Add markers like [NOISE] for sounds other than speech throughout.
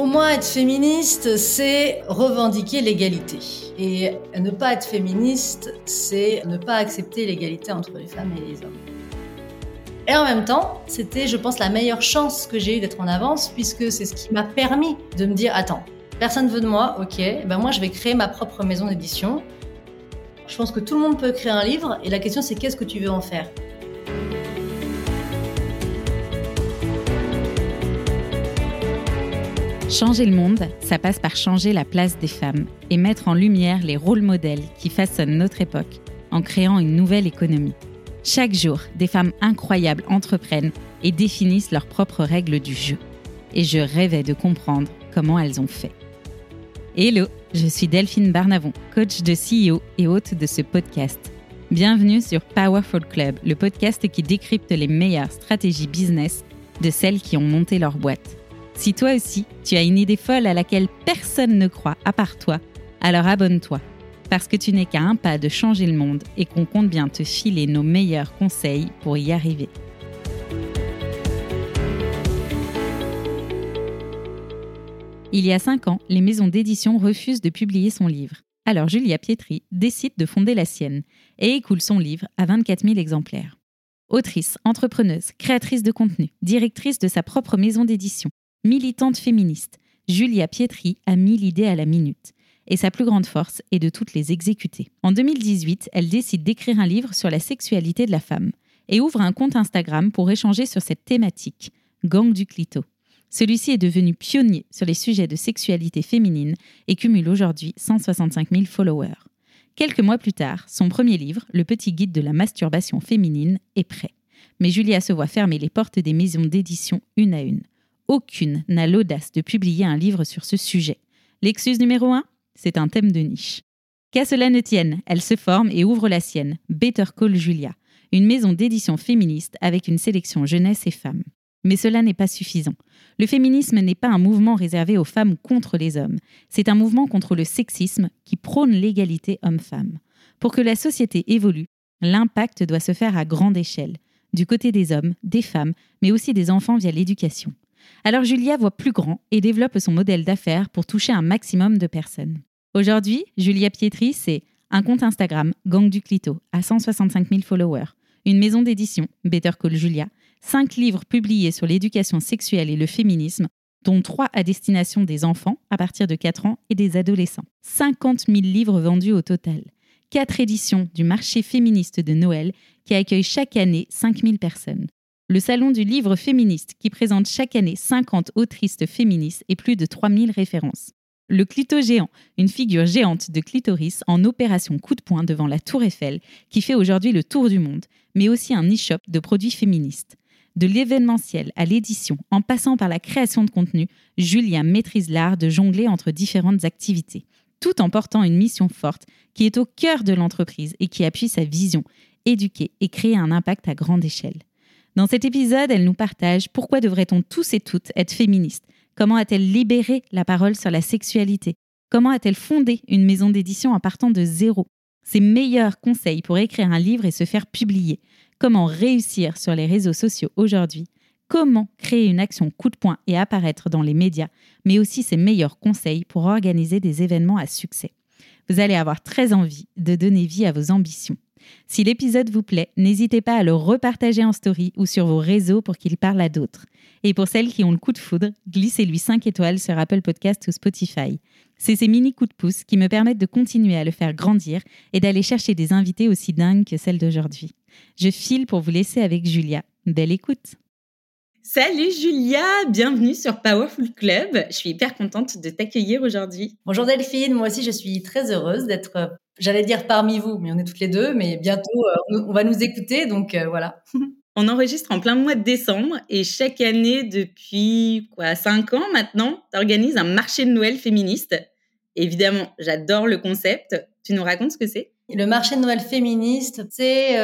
Pour moi, être féministe, c'est revendiquer l'égalité. Et ne pas être féministe, c'est ne pas accepter l'égalité entre les femmes et les hommes. Et en même temps, c'était, je pense, la meilleure chance que j'ai eue d'être en avance, puisque c'est ce qui m'a permis de me dire, attends, personne veut de moi, ok, ben moi je vais créer ma propre maison d'édition. Je pense que tout le monde peut créer un livre, et la question c'est qu'est-ce que tu veux en faire? Changer le monde, ça passe par changer la place des femmes et mettre en lumière les rôles modèles qui façonnent notre époque en créant une nouvelle économie. Chaque jour, des femmes incroyables entreprennent et définissent leurs propres règles du jeu. Et je rêvais de comprendre comment elles ont fait. Hello, je suis Delphine Barnavon, coach de CEO et hôte de ce podcast. Bienvenue sur Powerful Club, le podcast qui décrypte les meilleures stratégies business de celles qui ont monté leur boîte. Si toi aussi, tu as une idée folle à laquelle personne ne croit à part toi, alors abonne-toi, parce que tu n'es qu'à un pas de changer le monde et qu'on compte bien te filer nos meilleurs conseils pour y arriver. Il y a cinq ans, les maisons d'édition refusent de publier son livre. Alors Julia Pietri décide de fonder la sienne et écoule son livre à 24 000 exemplaires. Autrice, entrepreneuse, créatrice de contenu, directrice de sa propre maison d'édition, Militante féministe, Julia Pietri a mis l'idée à la minute. Et sa plus grande force est de toutes les exécuter. En 2018, elle décide d'écrire un livre sur la sexualité de la femme et ouvre un compte Instagram pour échanger sur cette thématique, Gang du Clito. Celui-ci est devenu pionnier sur les sujets de sexualité féminine et cumule aujourd'hui 165 000 followers. Quelques mois plus tard, son premier livre, Le petit guide de la masturbation féminine, est prêt. Mais Julia se voit fermer les portes des maisons d'édition une à une aucune n'a l'audace de publier un livre sur ce sujet. L'excuse numéro 1 C'est un thème de niche. Qu'à cela ne tienne, elle se forme et ouvre la sienne, Better Call Julia, une maison d'édition féministe avec une sélection jeunesse et femmes. Mais cela n'est pas suffisant. Le féminisme n'est pas un mouvement réservé aux femmes contre les hommes, c'est un mouvement contre le sexisme qui prône l'égalité homme-femme. Pour que la société évolue, l'impact doit se faire à grande échelle, du côté des hommes, des femmes, mais aussi des enfants via l'éducation. Alors Julia voit plus grand et développe son modèle d'affaires pour toucher un maximum de personnes. Aujourd'hui, Julia Pietri, c'est un compte Instagram, Gang du Clito, à 165 000 followers, une maison d'édition, Better Call Julia, cinq livres publiés sur l'éducation sexuelle et le féminisme, dont trois à destination des enfants à partir de 4 ans et des adolescents. 50 000 livres vendus au total. Quatre éditions du marché féministe de Noël qui accueille chaque année 5000 personnes le Salon du livre féministe qui présente chaque année 50 autrices féministes et plus de 3000 références. Le clito géant, une figure géante de clitoris en opération coup de poing devant la Tour Eiffel, qui fait aujourd'hui le tour du monde, mais aussi un e-shop de produits féministes. De l'événementiel à l'édition, en passant par la création de contenu, Julia maîtrise l'art de jongler entre différentes activités, tout en portant une mission forte qui est au cœur de l'entreprise et qui appuie sa vision, éduquer et créer un impact à grande échelle. Dans cet épisode, elle nous partage pourquoi devrait-on tous et toutes être féministes? Comment a-t-elle libéré la parole sur la sexualité? Comment a-t-elle fondé une maison d'édition en partant de zéro? Ses meilleurs conseils pour écrire un livre et se faire publier. Comment réussir sur les réseaux sociaux aujourd'hui? Comment créer une action coup de poing et apparaître dans les médias? Mais aussi ses meilleurs conseils pour organiser des événements à succès. Vous allez avoir très envie de donner vie à vos ambitions. Si l'épisode vous plaît, n'hésitez pas à le repartager en story ou sur vos réseaux pour qu'il parle à d'autres. Et pour celles qui ont le coup de foudre, glissez-lui 5 étoiles sur Apple Podcast ou Spotify. C'est ces mini coups de pouce qui me permettent de continuer à le faire grandir et d'aller chercher des invités aussi dingues que celle d'aujourd'hui. Je file pour vous laisser avec Julia. Belle écoute Salut Julia, bienvenue sur Powerful Club. Je suis hyper contente de t'accueillir aujourd'hui. Bonjour Delphine, moi aussi je suis très heureuse d'être, euh, j'allais dire parmi vous, mais on est toutes les deux, mais bientôt euh, on va nous écouter, donc euh, voilà. [LAUGHS] On enregistre en plein mois de décembre et chaque année depuis quoi cinq ans maintenant, tu organises un marché de Noël féministe. évidemment, j'adore le concept. Tu nous racontes ce que c'est? Le marché de Noël féministe, c'est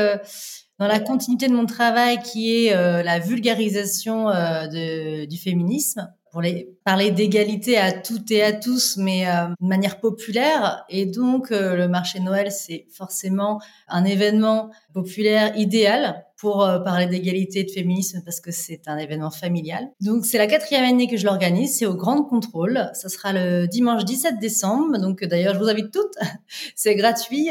dans la continuité de mon travail qui est euh, la vulgarisation euh, de, du féminisme. pour les, parler d'égalité à toutes et à tous, mais euh, de manière populaire. Et donc, euh, le marché Noël, c'est forcément un événement populaire idéal pour euh, parler d'égalité et de féminisme parce que c'est un événement familial. Donc, c'est la quatrième année que je l'organise. C'est au Grand Contrôle. Ça sera le dimanche 17 décembre. Donc, d'ailleurs, je vous invite toutes. [LAUGHS] c'est gratuit,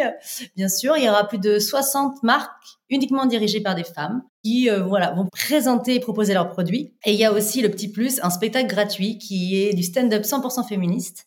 bien sûr. Il y aura plus de 60 marques uniquement dirigées par des femmes qui euh, voilà vont présenter et proposer leurs produits. Et il y a aussi le petit plus, un spectacle gratuit qui est du stand-up 100% féministe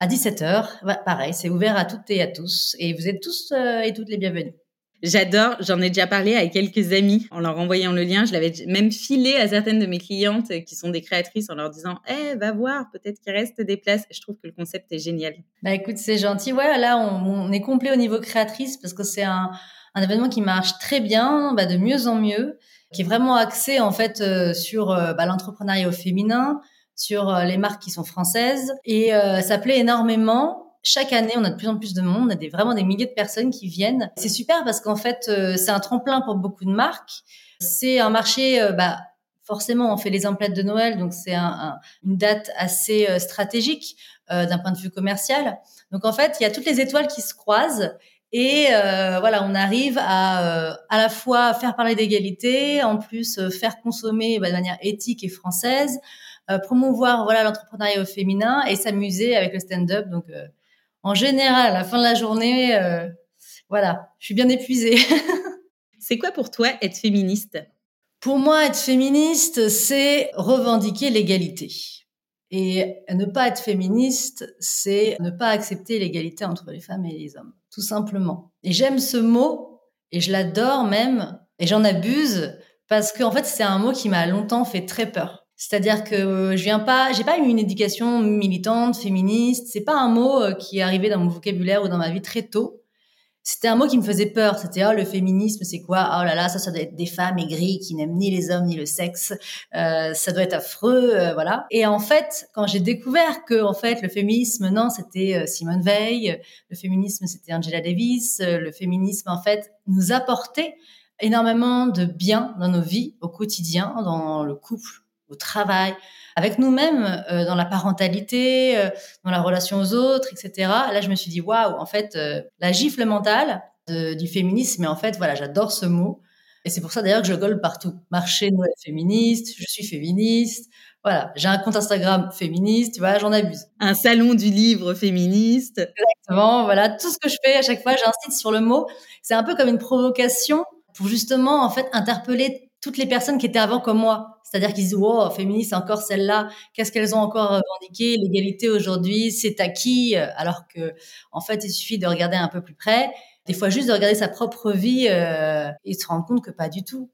à 17h. pareil, c'est ouvert à toutes et à tous et vous êtes tous euh, et toutes les bienvenus. J'adore, j'en ai déjà parlé à quelques amis en leur envoyant le lien. Je l'avais même filé à certaines de mes clientes qui sont des créatrices en leur disant Eh, va voir, peut-être qu'il reste des places. Je trouve que le concept est génial. Bah écoute, c'est gentil. Ouais, là, on, est complet au niveau créatrice parce que c'est un, événement qui marche très bien, bah, de mieux en mieux, qui est vraiment axé en fait euh, sur euh, bah, l'entrepreneuriat féminin, sur euh, les marques qui sont françaises, et ça plaît énormément. Chaque année, on a de plus en plus de monde, on a des, vraiment des milliers de personnes qui viennent. C'est super parce qu'en fait, c'est un tremplin pour beaucoup de marques. C'est un marché, bah, forcément, on fait les emplettes de Noël, donc c'est un, une date assez stratégique d'un point de vue commercial. Donc en fait, il y a toutes les étoiles qui se croisent et euh, voilà, on arrive à euh, à la fois faire parler d'égalité, en plus euh, faire consommer bah, de manière éthique et française, promouvoir voilà l'entrepreneuriat féminin et s'amuser avec le stand-up. Donc en général, à la fin de la journée, voilà, je suis bien épuisée. [LAUGHS] c'est quoi pour toi être féministe? Pour moi, être féministe, c'est revendiquer l'égalité. Et ne pas être féministe, c'est ne pas accepter l'égalité entre les femmes et les hommes tout simplement. Et j'aime ce mot, et je l'adore même, et j'en abuse, parce qu'en fait, c'est un mot qui m'a longtemps fait très peur. C'est-à-dire que je viens pas, j'ai pas eu une éducation militante, féministe. C'est pas un mot euh, qui est arrivé dans mon vocabulaire ou dans ma vie très tôt c'était un mot qui me faisait peur. C'était oh le féminisme, c'est quoi? Oh là là, ça ça doit être des femmes aigries qui n'aiment ni les hommes ni le sexe. Euh, ça doit être affreux, euh, voilà. Et en fait, quand j'ai découvert que en fait le féminisme, non, c'était euh, Simone Veil, le féminisme c'était Angela Davis, le féminisme en fait nous apportait énormément de bien dans nos vies au quotidien, dans le couple, au travail, avec nous-mêmes, euh, dans la parentalité, euh, dans la relation aux autres, etc. Là, je me suis dit, waouh, en fait, euh, la gifle mentale du féminisme, mais en fait, voilà, j'adore ce mot. Et c'est pour ça d'ailleurs que je gueule partout. Marché Noël féministe, je suis féministe. Voilà, j'ai un compte Instagram féministe, tu vois, j'en abuse. Un salon du livre féministe. Exactement, voilà, tout ce que je fais à chaque fois, j'insiste sur le mot. C'est un peu comme une provocation pour justement, en fait, interpeller toutes les personnes qui étaient avant comme moi. C'est-à-dire qu'ils disent, wow, féministe, encore celle-là, qu'est-ce qu'elles ont encore revendiqué? L'égalité aujourd'hui, c'est acquis, alors que, en fait, il suffit de regarder un peu plus près, des fois juste de regarder sa propre vie euh, et se rendre compte que pas du tout.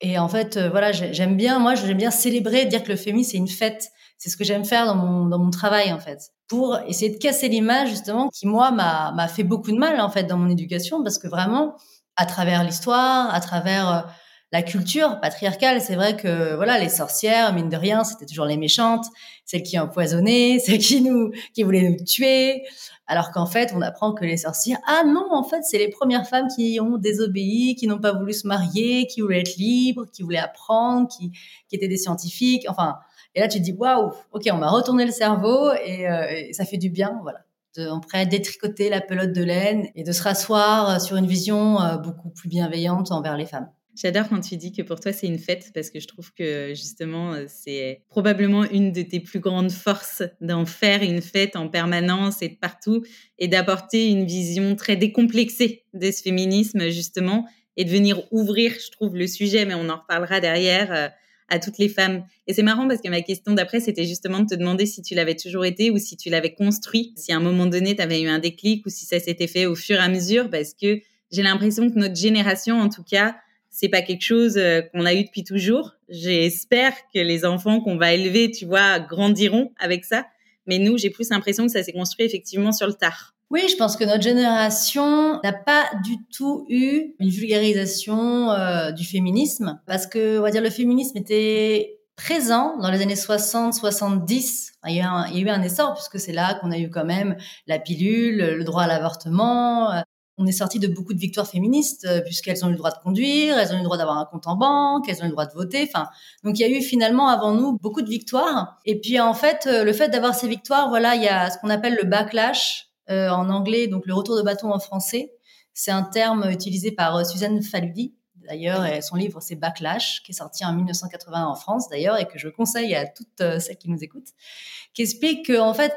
Et en fait, euh, voilà, j'aime bien, moi, j'aime bien célébrer, dire que le féminisme, c'est une fête. C'est ce que j'aime faire dans mon, dans mon travail, en fait. Pour essayer de casser l'image, justement, qui, moi, m'a fait beaucoup de mal, en fait, dans mon éducation, parce que vraiment, à travers l'histoire, à travers euh, la culture patriarcale, c'est vrai que voilà, les sorcières, mine de rien, c'était toujours les méchantes, celles qui empoisonnaient, [LAUGHS] celles qui nous, qui voulaient nous tuer. Alors qu'en fait, on apprend que les sorcières, ah non, en fait, c'est les premières femmes qui ont désobéi, qui n'ont pas voulu se marier, qui voulaient être libres, qui voulaient apprendre, qui, qui étaient des scientifiques. Enfin, et là, tu te dis, waouh, ok, on m'a retourné le cerveau et, euh, ça fait du bien, voilà. De, on pourrait détricoter la pelote de laine et de se rasseoir sur une vision euh, beaucoup plus bienveillante envers les femmes. J'adore quand tu dis que pour toi c'est une fête parce que je trouve que justement euh, c'est probablement une de tes plus grandes forces d'en faire une fête en permanence et de partout et d'apporter une vision très décomplexée de ce féminisme justement et de venir ouvrir, je trouve, le sujet, mais on en reparlera derrière, euh, à toutes les femmes. Et c'est marrant parce que ma question d'après, c'était justement de te demander si tu l'avais toujours été ou si tu l'avais construit, si à un moment donné, tu avais eu un déclic ou si ça s'était fait au fur et à mesure, parce que j'ai l'impression que notre génération, en tout cas, c'est pas quelque chose euh, qu'on a eu depuis toujours. J'espère que les enfants qu'on va élever, tu vois, grandiront avec ça. Mais nous, j'ai plus l'impression que ça s'est construit effectivement sur le tard. Oui, je pense que notre génération n'a pas du tout eu une vulgarisation euh, du féminisme parce que, on va dire, le féminisme était présent dans les années 60, 70. Il y a, un, il y a eu un essor puisque c'est là qu'on a eu quand même la pilule, le droit à l'avortement, on est sorti de beaucoup de victoires féministes euh, puisqu'elles ont eu le droit de conduire, elles ont eu le droit d'avoir un compte en banque, elles ont eu le droit de voter. Enfin, donc il y a eu finalement avant nous beaucoup de victoires. Et puis en fait, euh, le fait d'avoir ces victoires, voilà, il y a ce qu'on appelle le backlash euh, en anglais, donc le retour de bâton en français. C'est un terme utilisé par Suzanne Faludi. D'ailleurs, son livre c'est Backlash, qui est sorti en 1980 en France d'ailleurs et que je conseille à toutes celles qui nous écoutent, qui explique qu'en fait,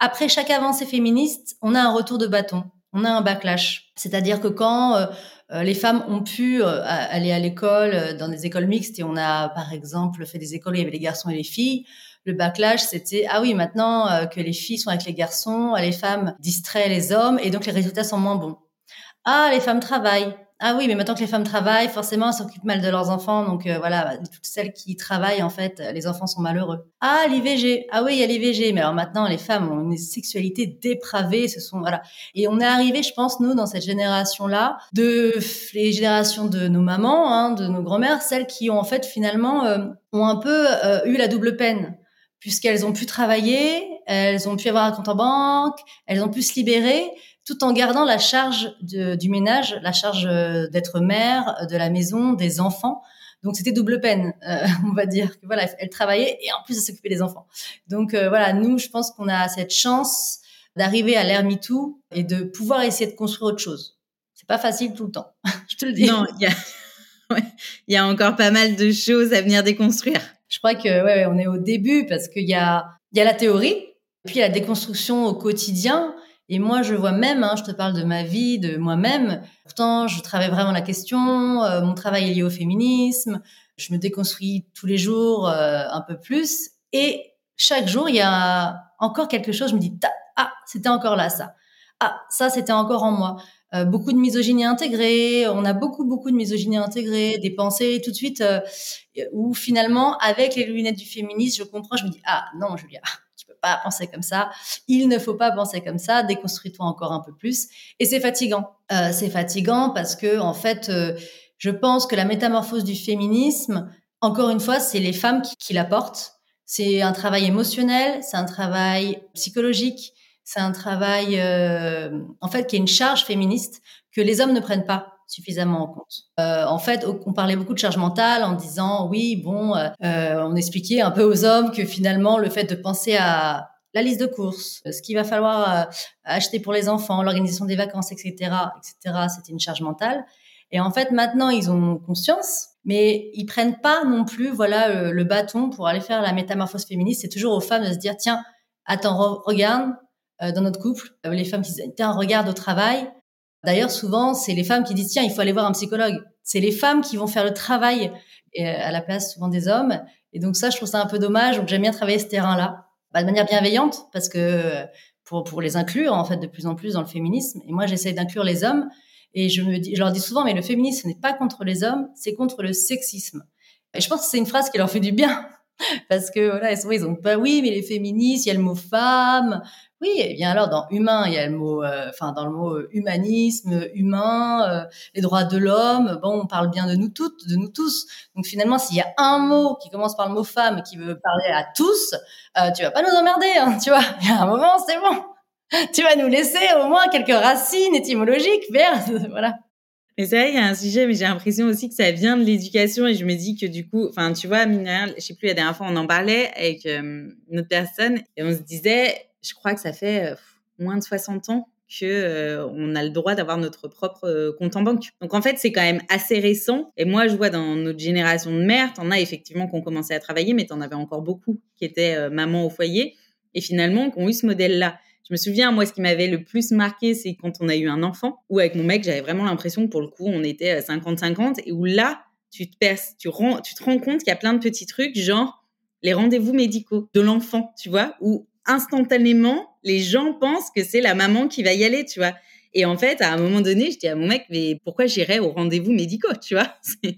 après chaque avancée féministe, on a un retour de bâton on a un backlash. C'est-à-dire que quand euh, euh, les femmes ont pu euh, aller à l'école dans des écoles mixtes et on a par exemple fait des écoles où il y avait les garçons et les filles, le backlash c'était ah oui maintenant que les filles sont avec les garçons, les femmes distraient les hommes et donc les résultats sont moins bons. Ah les femmes travaillent, ah oui, mais maintenant que les femmes travaillent, forcément, elles s'occupent mal de leurs enfants. Donc euh, voilà, toutes celles qui travaillent, en fait, les enfants sont malheureux. Ah, l'IVG. Ah oui, il y a l'IVG. Mais alors maintenant, les femmes ont une sexualité dépravée. Ce sont voilà. Et on est arrivé, je pense, nous, dans cette génération-là, de les générations de nos mamans, hein, de nos grand-mères, celles qui ont en fait finalement euh, ont un peu euh, eu la double peine puisqu'elles ont pu travailler, elles ont pu avoir un compte en banque, elles ont pu se libérer, tout en gardant la charge du ménage, la charge euh, d'être mère, euh, de la maison, des enfants. Donc c'était double peine, euh, [LAUGHS] on va dire. Voilà, elle travaillait et en plus elle s'occupait des enfants. Donc voilà, nous, je pense qu'on a cette chance d'arriver à l'ère MeToo et de pouvoir essayer de construire autre chose. C'est pas facile tout le temps, [LAUGHS] je te le dis. Non, il y a, [LAUGHS] il y a encore pas mal de choses à venir déconstruire. Je crois que ouais, on est au début parce qu'il y a, il y a la théorie, puis la déconstruction au quotidien. Et moi, je vois même, hein, je te parle de ma vie, de moi-même. Pourtant, je travaille vraiment la question. Euh, mon travail est lié au féminisme. Je me déconstruis tous les jours euh, un peu plus. Et chaque jour, il y a encore quelque chose. Je me dis, ah, c'était encore là, ça. Ah, ça, c'était encore en moi. Euh, beaucoup de misogynie intégrée. On a beaucoup, beaucoup de misogynie intégrée. Des pensées tout de suite où finalement, avec les lunettes du féminisme, je comprends. Je me dis, ah non, Julia, pas penser comme ça. Il ne faut pas penser comme ça. Déconstruis-toi encore un peu plus. Et c'est fatigant. Euh, c'est fatigant parce que, en fait, euh, je pense que la métamorphose du féminisme, encore une fois, c'est les femmes qui, qui la portent. C'est un travail émotionnel, c'est un travail psychologique, c'est un travail, euh, en fait, qui est une charge féministe que les hommes ne prennent pas suffisamment en compte. Euh, en fait, on parlait beaucoup de charge mentale en disant oui, bon, euh, euh, on expliquait un peu aux hommes que finalement le fait de penser à la liste de courses, ce qu'il va falloir acheter pour les enfants, l'organisation des vacances, etc., etc., c'était une charge mentale. Et en fait, maintenant, ils ont conscience, mais ils prennent pas non plus, voilà, le, bâton pour aller faire la métamorphose féministe. C'est toujours aux femmes de se dire, tiens, attends, regarde, dans notre couple, les femmes qui disent, tiens, regarde au travail, D'ailleurs, souvent, c'est les femmes qui disent tiens, il faut aller voir un psychologue. C'est les femmes qui vont faire le travail euh, à la place souvent des hommes. Et donc ça, je trouve ça un peu dommage. Donc j'aime bien travailler ce terrain-là, bah, de manière bienveillante, parce que pour pour les inclure en fait de plus en plus dans le féminisme. Et moi, j'essaie d'inclure les hommes. Et je me dis, je leur dis souvent, mais le féminisme n'est pas contre les hommes, c'est contre le sexisme. Et je pense que c'est une phrase qui leur fait du bien. [LAUGHS] Parce que voilà, souvent ils ont pas, oui, mais les féministes, il y a le mot femme, oui, et bien alors dans humain, il y a le mot, euh, enfin dans le mot euh, humanisme, humain, euh, les droits de l'homme. Bon, on parle bien de nous toutes, de nous tous. Donc finalement, s'il y a un mot qui commence par le mot femme qui veut parler à tous, tu vas pas nous emmerder, hein, tu vois. Il y a un moment, c'est bon. [LAUGHS] Tu vas nous laisser au moins quelques racines étymologiques, merde, [LAUGHS] voilà. Mais c'est vrai, il y a un sujet, mais j'ai l'impression aussi que ça vient de l'éducation et je me dis que du coup, enfin, tu vois, je sais plus, la dernière fois, on en parlait avec une autre personne et on se disait, je crois que ça fait moins de 60 ans que on a le droit d'avoir notre propre compte en banque. Donc en fait, c'est quand même assez récent. Et moi, je vois dans notre génération de mères, t'en as effectivement qui ont commencé à travailler, mais t'en avais encore beaucoup qui étaient maman au foyer et finalement qui ont eu ce modèle-là. Je me souviens, moi, ce qui m'avait le plus marqué, c'est quand on a eu un enfant, où avec mon mec, j'avais vraiment l'impression que pour le coup, on était 50-50, et où là, tu te perces, tu, tu te rends compte qu'il y a plein de petits trucs, genre les rendez-vous médicaux de l'enfant, tu vois, où instantanément, les gens pensent que c'est la maman qui va y aller, tu vois. Et en fait, à un moment donné, je dis à mon mec, mais pourquoi j'irais aux rendez-vous médicaux, tu vois? [LAUGHS]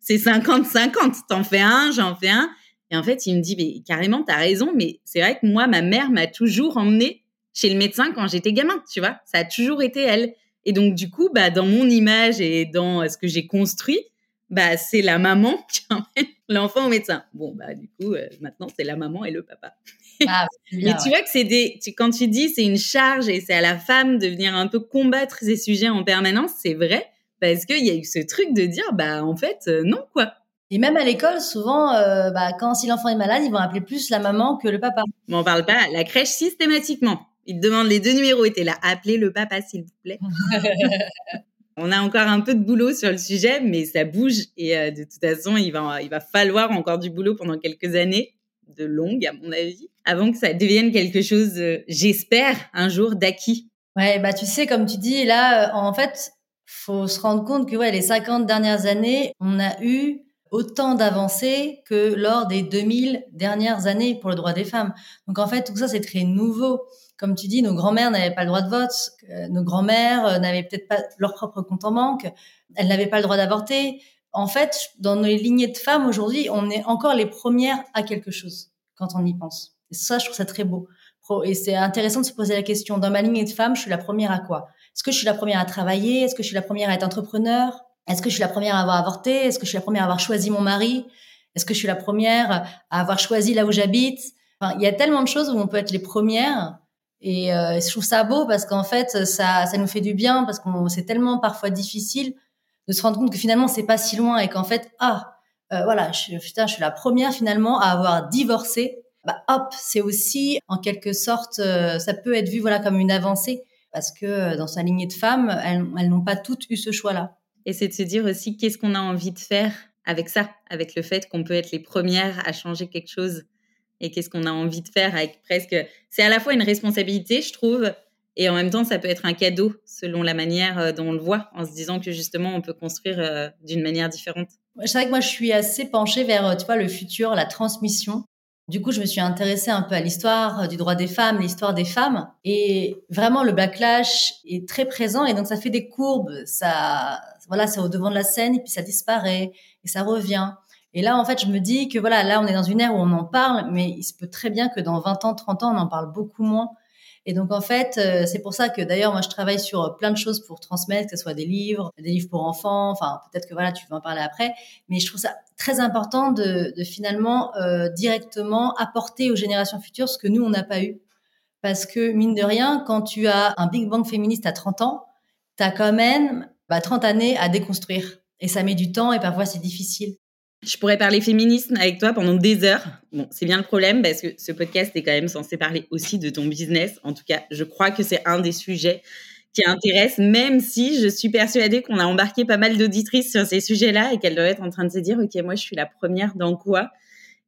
C'est 50-50. T'en fais un, j'en fais un. Et en fait, il me dit, mais carrément, t'as raison, mais c'est vrai que moi, ma mère m'a toujours emmené chez le médecin quand j'étais gamin, tu vois. Ça a toujours été elle. Et donc, du coup, bah, dans mon image et dans ce que j'ai construit, bah, c'est la maman [LAUGHS] qui emmène L'enfant au médecin. Bon, bah, du coup, euh, maintenant, c'est la maman et le papa. Ah, [LAUGHS] Mais tu vois que c'est des. quand tu dis c'est une charge et c'est à la femme de venir un peu combattre ces sujets en permanence, c'est vrai. Parce qu'il y a eu ce truc de dire, bah, en fait, euh, non, quoi. Et même à l'école, souvent, euh, bah, quand si l'enfant est malade, ils vont appeler plus la maman que le papa. Mais on parle pas la crèche systématiquement. Ils te demandent les deux numéros et t'es là, appelez le papa, s'il vous plaît. [LAUGHS] on a encore un peu de boulot sur le sujet, mais ça bouge et euh, de toute façon, il va, il va falloir encore du boulot pendant quelques années, de longues à mon avis, avant que ça devienne quelque chose, euh, j'espère, un jour d'acquis. Ouais, bah tu sais, comme tu dis, là, en fait, faut se rendre compte que ouais, les 50 dernières années, on a eu autant d'avancées que lors des 2000 dernières années pour le droit des femmes. Donc en fait, tout ça, c'est très nouveau. Comme tu dis, nos grands-mères n'avaient pas le droit de vote, nos grands-mères euh, n'avaient peut-être pas leur propre compte en banque, elles n'avaient pas le droit d'avorter. En fait, dans nos lignées de femmes aujourd'hui, on est encore les premières à quelque chose quand on y pense. Et ça, je trouve ça très beau. Et c'est intéressant de se poser la question, dans ma lignée de femmes, je suis la première à quoi? Est-ce que je suis la première à travailler? Est-ce que je suis la première à être entrepreneur? Est-ce que je suis la première à avoir avorté? Est-ce que je suis la première à avoir choisi mon mari? Est-ce que je suis la première à avoir choisi là où j'habite? Enfin, Il y a tellement de choses où on peut être les premières. Et euh, je trouve ça beau parce qu'en fait, ça, ça nous fait du bien parce qu'on c'est tellement parfois difficile de se rendre compte que finalement c'est pas si loin et qu'en fait ah euh, voilà je, putain je suis la première finalement à avoir divorcé. Bah hop c'est aussi en quelque sorte euh, ça peut être vu voilà comme une avancée parce que dans sa lignée de femmes elles, n'ont pas toutes eu ce choix là. Et c'est de se dire aussi qu'est-ce qu'on a envie de faire avec ça, avec le fait qu'on peut être les premières à changer quelque chose? Et qu'est-ce qu'on a envie de faire avec presque. C'est à la fois une responsabilité, je trouve, et en même temps, ça peut être un cadeau selon la manière euh, dont on le voit, en se disant que justement, on peut construire euh, d'une manière différente. C'est vrai que moi, je suis assez penchée vers, euh, tu vois, le futur, la transmission. Du coup, je me suis intéressée un peu à l'histoire du droit des femmes, l'histoire des femmes. Et vraiment, le backlash est très présent. Et donc, ça fait des courbes. Ça, voilà, c'est au devant de la scène et puis ça disparaît et ça revient. Et là, en fait, je me dis que voilà, là, on est dans une ère où on en parle, mais il se peut très bien que dans 20 ans, 30 ans, on en parle beaucoup moins. Et donc, en fait, euh, c'est pour ça que d'ailleurs, moi, je travaille sur plein de choses pour transmettre, que ce soit des livres, des livres pour enfants. Enfin, peut-être que voilà, tu veux en parler après. Mais je trouve ça très important de, de finalement euh, directement apporter aux générations futures ce que nous, on n'a pas eu. Parce que, mine de rien, quand tu as un Big Bang féministe à 30 ans, tu as quand même bah, 30 années à déconstruire. Et ça met du temps et parfois c'est difficile. Je pourrais parler féminisme avec toi pendant des heures. Bon, c'est bien le problème parce que ce podcast est quand même censé parler aussi de ton business. En tout cas, je crois que c'est un des sujets qui intéresse, même si je suis persuadée qu'on a embarqué pas mal d'auditrices sur ces sujets-là et qu'elles doivent être en train de se dire, OK, moi, je suis la première dans quoi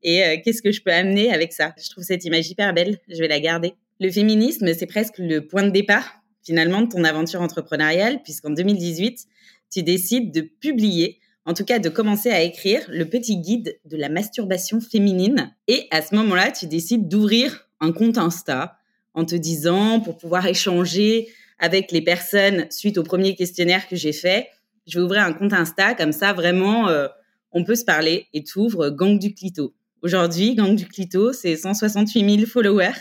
et euh, qu'est-ce que je peux amener avec ça? Je trouve cette image hyper belle, je vais la garder. Le féminisme, c'est presque le point de départ finalement de ton aventure entrepreneuriale, puisqu'en 2018, tu décides de publier, en tout cas de commencer à écrire le petit guide de la masturbation féminine. Et à ce moment-là, tu décides d'ouvrir un compte Insta en te disant, pour pouvoir échanger avec les personnes suite au premier questionnaire que j'ai fait, je vais ouvrir un compte Insta, comme ça vraiment, euh, on peut se parler et tu ouvres Gang du Clito. Aujourd'hui, Gang du Clito, c'est 168 000 followers.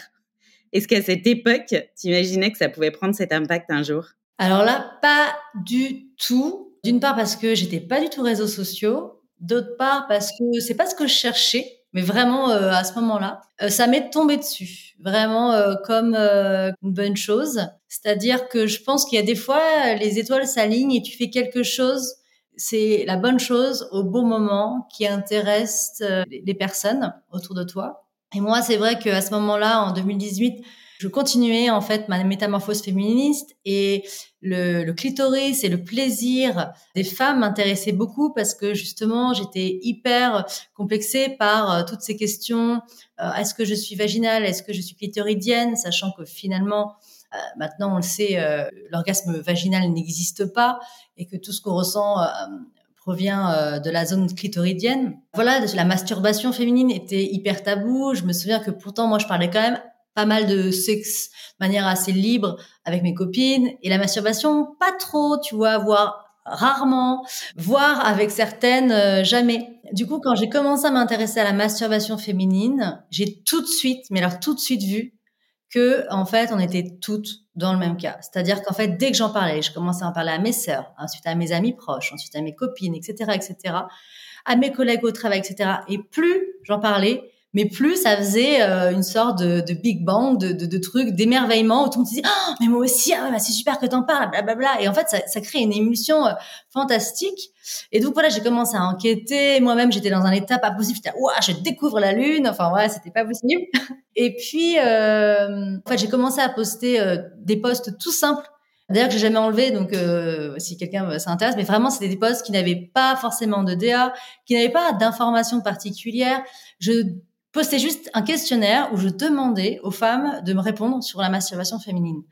Est-ce qu'à cette époque, tu imaginais que ça pouvait prendre cet impact un jour? Alors là, pas du tout. D'une part parce que j'étais pas du tout réseaux sociaux, d'autre part parce que c'est pas ce que je cherchais. Mais vraiment, euh, à ce moment-là, euh, ça m'est tombé dessus, vraiment euh, comme une bonne chose. C'est-à-dire que je pense qu'il y a des fois, les étoiles s'alignent et tu fais quelque chose, c'est la bonne chose au bon moment qui intéresse les personnes autour de toi. Et moi, c'est vrai qu'à ce moment-là, en 2018, je continuais en fait ma métamorphose féministe et le, clitoris et le plaisir des femmes m'intéressaient beaucoup parce que justement j'étais hyper complexée par euh, toutes ces questions. Euh, est-ce que je suis vaginale Est-ce que je suis clitoridienne Sachant que finalement, euh, maintenant on le sait, l'orgasme vaginal n'existe pas et que tout ce qu'on ressent provient de la zone clitoridienne. Voilà, la masturbation féminine était hyper tabou. Je me souviens que pourtant, moi, je parlais quand même pas mal de sexe de manière assez libre avec mes copines. Et la masturbation, pas trop, tu vois, voire rarement, voire avec certaines, euh, jamais. Du coup, quand j'ai commencé à m'intéresser à la masturbation féminine, j'ai tout de suite, mais alors tout de suite vu que en fait on était toutes dans le même cas. C'est-à-dire qu'en fait dès que j'en parlais, je commençais à en parler à mes sœurs, ensuite à mes amis proches, ensuite à mes copines, etc., etc., à mes collègues au travail, etc. Et plus j'en parlais, mais plus ça faisait euh, une sorte de, big bang, de, de, de truc, d'émerveillement où tout le monde disait oh, mais moi aussi, ah, bah, c'est super que t'en parles, blablabla. Et en fait, ça, ça crée une émulsion euh, fantastique. Et donc voilà, j'ai commencé à enquêter. Moi-même, j'étais dans un état pas possible. J'étais, ouah, je découvre la lune. Enfin voilà, c'était pas possible. [LAUGHS] Et puis, euh, en fait, j'ai commencé à poster euh, des posts tout simples D'ailleurs, que j'ai jamais enlevé, donc euh, si quelqu'un s'intéresse, mais vraiment, c'était des posts qui n'avaient pas forcément de DA, qui n'avaient pas d'informations particulières. Je postais juste un questionnaire où je demandais aux femmes de me répondre sur la masturbation féminine.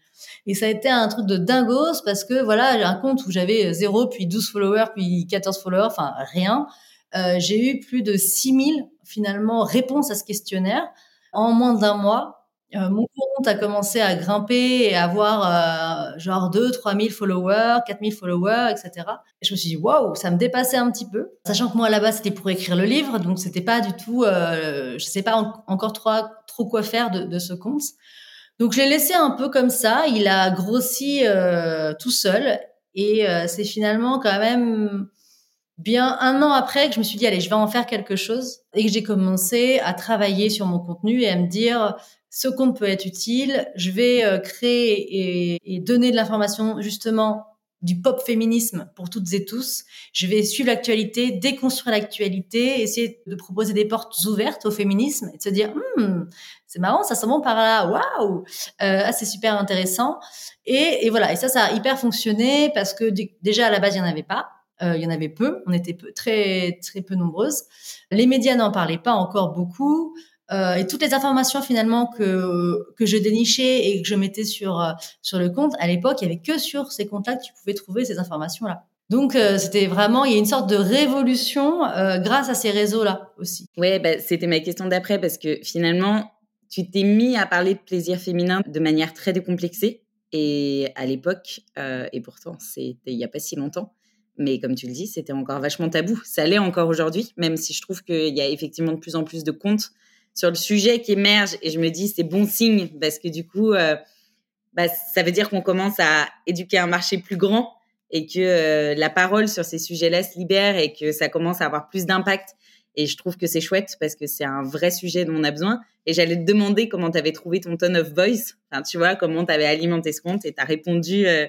Et ça a été un truc de dingos parce que voilà, j'ai un compte où j'avais 0, puis 12 followers, puis 14 followers, enfin rien. Euh, j'ai eu plus de 6000 finalement réponses à ce questionnaire en moins d'un mois euh, mon compte a commencé à grimper et avoir euh, genre 2 3000 followers, 4000 followers, etc. Et je me suis dit waouh, ça me dépassait un petit peu, sachant que moi là-bas c'était pour écrire le livre, donc c'était pas du tout, euh, je sais pas encore trop, trop quoi faire de, de ce compte. Donc je l'ai laissé un peu comme ça, il a grossi euh, tout seul et euh, c'est finalement quand même bien un an après que je me suis dit allez je vais en faire quelque chose et que j'ai commencé à travailler sur mon contenu et à me dire ce compte peut être utile. Je vais euh, créer et, donner de l'information justement du pop féminisme pour toutes et tous. Je vais suivre l'actualité, déconstruire l'actualité, essayer de proposer des portes ouvertes au féminisme et de se dire hmm, c'est marrant, ça sent bon par là, waouh, euh, ah, c'est super intéressant. Et, et, voilà, et ça, ça a hyper fonctionné parce que déjà à la base il y en avait pas. Euh, il y en avait peu, on était peu, très très peu nombreuses. Les médias n'en parlaient pas encore beaucoup. Euh, et toutes les informations finalement que que je dénichais et que je mettais sur euh, sur le compte à l'époque, il y avait que sur ces comptes-là que tu pouvais trouver ces informations-là. Donc c'était vraiment il y a une sorte de révolution grâce à ces réseaux-là aussi. Ouais, bah, c'était ma question d'après parce que finalement tu t'es mis à parler de plaisir féminin de manière très décomplexée et à l'époque et pourtant c'était il y a pas si longtemps. Mais comme tu le dis, c'était encore vachement tabou. Ça l'est encore aujourd'hui, même si je trouve qu'il y a effectivement de plus en plus de comptes sur le sujet qui émerge et je me dis c'est bon signe parce que du coup, euh, bah, ça veut dire qu'on commence à éduquer un marché plus grand et que euh, la parole sur ces sujets-là se libère et que ça commence à avoir plus d'impact. Et je trouve que c'est chouette parce que c'est un vrai sujet dont on a besoin. Et j'allais te demander comment tu avais trouvé ton tone of voice. Tu vois, comment tu avais alimenté ce compte et tu as répondu, euh,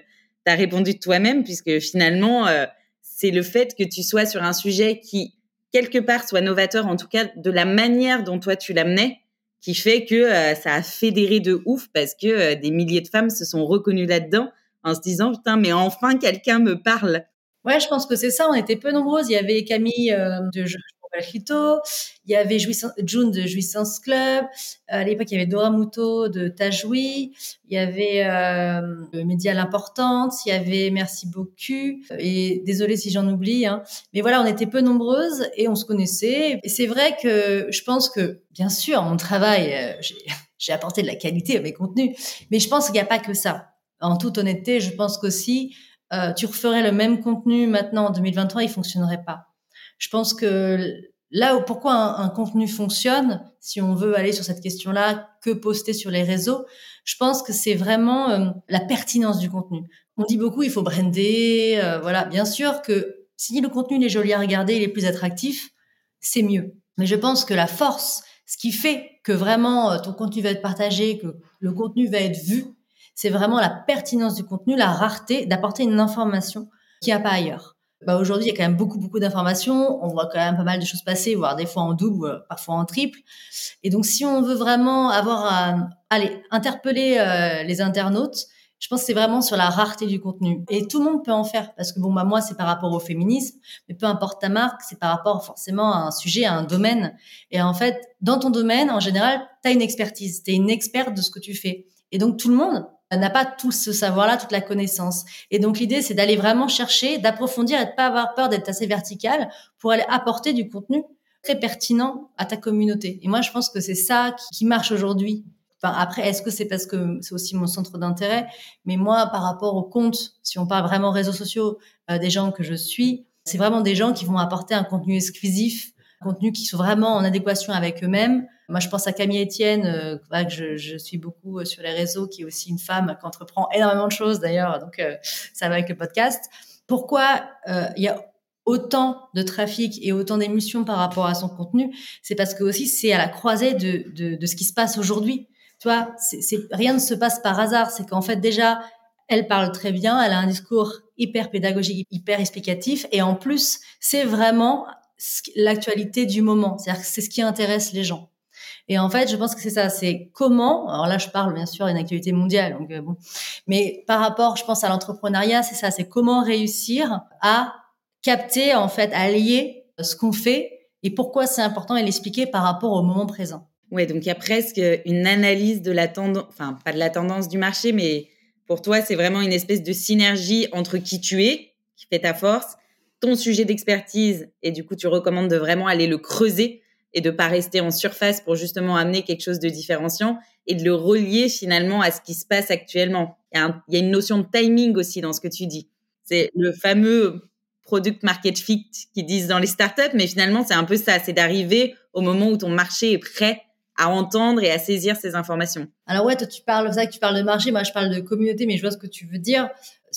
as répondu toi-même puisque finalement, euh, c'est le fait que tu sois sur un sujet qui quelque part soit novateur, en tout cas de la manière dont toi tu l'amenais, qui fait que euh, ça a fédéré de ouf parce que euh, des milliers de femmes se sont reconnues là-dedans en se disant putain mais enfin quelqu'un me parle. Ouais, je pense que c'est ça. On était peu nombreuses. Il y avait Camille il y avait June de Jouissance Club. À l'époque, il y avait Dora Muto de Tajoui. Il y avait euh, Média l'importante. Il y avait Merci beaucoup. Et désolé si j'en oublie. Hein. Mais voilà, on était peu nombreuses et on se connaissait. Et c'est vrai que je pense que, bien sûr, mon travail, euh, j'ai [LAUGHS] apporté de la qualité à mes contenus. Mais je pense qu'il n'y a pas que ça. En toute honnêteté, je pense qu'aussi, euh, tu referais le même contenu maintenant en 2023, il fonctionnerait pas. Je pense que là où pourquoi un, contenu fonctionne, si on veut aller sur cette question-là, que poster sur les réseaux, je pense que c'est vraiment euh, la pertinence du contenu. On dit beaucoup, il faut brander, euh, voilà. Bien sûr que si le contenu est joli à regarder, il est plus attractif, c'est mieux. Mais je pense que la force, ce qui fait que vraiment euh, ton contenu va être partagé, que le contenu va être vu, c'est vraiment la pertinence du contenu, la rareté d'apporter une information qu'il n'y a pas ailleurs bah aujourd'hui, il y a quand même beaucoup, beaucoup d'informations. On voit quand même pas mal de choses passer, voire des fois en double, parfois en triple. Et donc, si on veut vraiment avoir à, aller interpeller euh, les internautes, je pense que c'est vraiment sur la rareté du contenu. Et tout le monde peut en faire, parce que bon, bah moi, c'est par rapport au féminisme, mais peu importe ta marque, c'est par rapport forcément à un sujet, à un domaine. Et en fait, dans ton domaine, en général, tu as une expertise, tu es une experte de ce que tu fais. Et donc, tout le monde n'a pas tout ce savoir-là, toute la connaissance. Et donc l'idée, c'est d'aller vraiment chercher, d'approfondir et de pas avoir peur d'être assez vertical pour aller apporter du contenu très pertinent à ta communauté. Et moi, je pense que c'est ça qui, marche aujourd'hui. Enfin, après, est-ce que c'est parce que c'est aussi mon centre d'intérêt? Mais moi, par rapport au compte, si on parle vraiment réseaux sociaux euh, des gens que je suis, c'est vraiment des gens qui vont apporter un contenu exclusif, un contenu qui soit vraiment en adéquation avec eux-mêmes, Moi, je pense à Camille Etienne, euh, que je, je, suis beaucoup sur les réseaux, qui est aussi une femme qui entreprend énormément de choses d'ailleurs, donc ça va avec le podcast. Pourquoi il y a autant de trafic et autant d'émulsion par rapport à son contenu, c'est parce que aussi c'est à la croisée de, de, de, ce qui se passe aujourd'hui. Tu vois, c'est, rien ne se passe par hasard. C'est qu'en fait déjà, elle parle très bien, elle a un discours hyper pédagogique, hyper explicatif, et en plus, c'est vraiment l'actualité du moment. C'est-à-dire que c'est ce qui intéresse les gens. Et en fait, je pense que c'est ça, c'est comment. Alors là, je parle bien sûr d'une actualité mondiale, donc euh, bon. Mais par rapport, je pense à l'entrepreneuriat, c'est ça, c'est comment réussir à capter, en fait, à lier ce qu'on fait et pourquoi c'est important et l'expliquer par rapport au moment présent. Ouais, donc il y a presque une analyse de la tendance, enfin pas de la tendance du marché, mais pour toi, c'est vraiment une espèce de synergie entre qui tu es, qui fait ta force, ton sujet d'expertise, et du coup, tu recommandes de vraiment aller le creuser et de pas rester en surface pour justement amener quelque chose de différenciant et de le relier finalement à ce qui se passe actuellement. Il y a, une notion de timing aussi dans ce que tu dis. C'est le fameux product market fit qu'ils disent dans les startups, mais finalement, c'est un peu ça, c'est d'arriver au moment où ton marché est prêt à entendre et à saisir ces informations. Alors ouais, toi tu parles, ça que tu parles de marché, moi je parle de communauté, mais je vois ce que tu veux dire.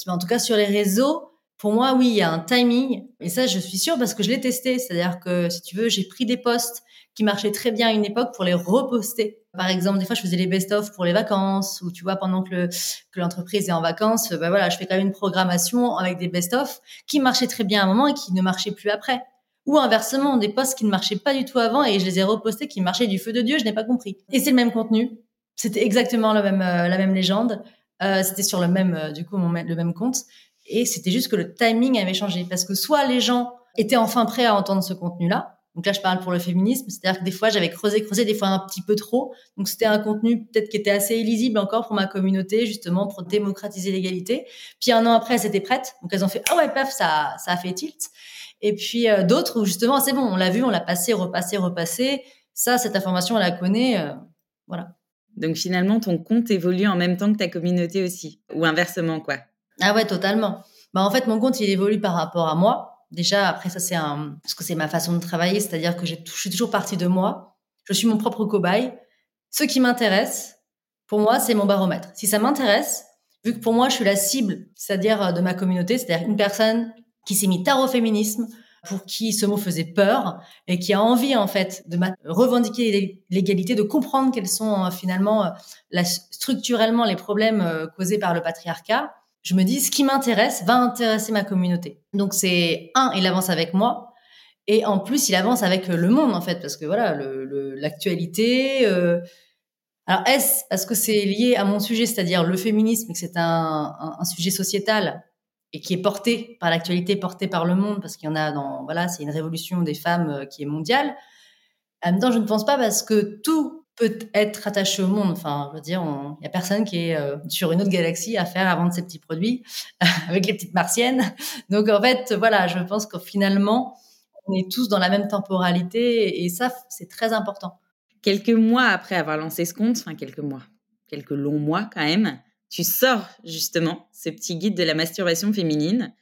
En tout cas sur les réseaux, pour moi oui, il y a un timing, et ça je suis sûre parce que je l'ai testé. C'est-à-dire que si tu veux, j'ai pris des posts qui marchaient très bien à une époque pour les reposter. Par exemple, des fois je faisais les best-of pour les vacances, ou tu vois pendant que l'entreprise est en vacances, ben voilà, je fais quand même une programmation avec des best-of qui marchaient très bien à un moment et qui ne marchaient plus après. Ou inversement, des posts qui ne marchaient pas du tout avant et je les ai repostés qui marchaient du feu de Dieu, je n'ai pas compris. Et c'est le même contenu. C'était exactement la même, euh, la même légende. Euh, c'était sur le même, euh, du coup, le même compte. Et c'était juste que le timing avait changé. Parce que soit les gens étaient enfin prêts à entendre ce contenu-là. Donc là, je parle pour le féminisme. C'est-à-dire que des fois, j'avais creusé, creusé, des fois un petit peu trop. Donc c'était un contenu peut-être qui était assez illisible encore pour ma communauté, justement, pour démocratiser l'égalité. Puis un an après, elles étaient prêtes. Donc elles ont fait, ah ouais, paf, ça, ça a fait tilt. Et puis euh, d'autres où justement, c'est bon, on l'a vu, on l'a passé, repassé, repassé. Ça, cette information, on la connaît. Euh, voilà. Donc finalement, ton compte évolue en même temps que ta communauté aussi, ou inversement, quoi? Ah ouais, totalement. Bah en fait, mon compte, il évolue par rapport à moi. Déjà, après ça, c'est un, parce que c'est ma façon de travailler, c'est-à-dire que je suis toujours partie de moi. Je suis mon propre cobaye. Ce qui m'intéresse, pour moi, c'est mon baromètre. Si ça m'intéresse, vu que pour moi, je suis la cible, c'est-à-dire euh, de ma communauté, c'est-à-dire une personne qui s'est mis tard au féminisme, pour qui ce mot faisait peur et qui a envie en fait de revendiquer l'égalité, de comprendre quels sont euh, finalement euh, structurellement les problèmes causés par le patriarcat. Je me dis ce qui m'intéresse va intéresser ma communauté. Donc c'est un, il avance avec moi et en plus il avance avec le monde en fait parce que voilà l'actualité. Le, alors est-ce parce que c'est lié à mon sujet, c'est-à-dire le féminisme, que c'est un, un, un sujet sociétal et qui est porté par l'actualité, porté par le monde, parce qu'il y en a dans, voilà, c'est une révolution des femmes euh, qui est mondiale. En même temps, je ne pense pas parce que tout peut être attaché au monde. Enfin, je veux dire, il y a personne qui est euh, sur une autre galaxie à faire à vendre ses petits produits [LAUGHS] avec les petites martiennes. Donc, en fait, voilà, je pense que finalement, on est tous dans la même temporalité et ça, c'est très important. Quelques mois après avoir lancé ce compte, enfin quelques mois, quelques longs mois quand même, tu sors justement ce petit guide de la masturbation féminine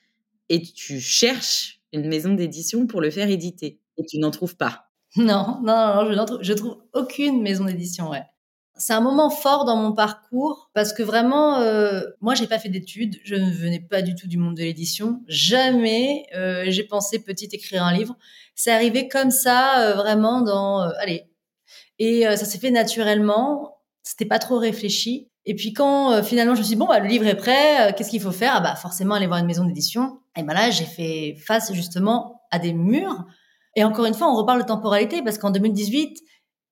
et tu cherches une maison d'édition pour le faire éditer et tu n'en trouves pas. [LAUGHS] Non, non, non, je, trouve, trouve aucune maison d'édition, ouais. C'est un moment fort dans mon parcours parce que vraiment, euh, moi, j'ai pas fait d'études, je ne venais pas du tout du monde de l'édition. Jamais euh, j'ai pensé petite écrire un livre. C'est arrivé comme ça, euh, vraiment dans, euh, allez. Et ça s'est fait naturellement. C'était pas trop réfléchi. Et puis quand finalement je me suis dit, bon, bah, le livre est prêt, qu'est-ce qu'il faut faire? Ah, bah, Forcément aller voir une maison d'édition. Et ben là, j'ai fait face justement à des murs. Et encore une fois, on reparle de temporalité parce qu'en 2018,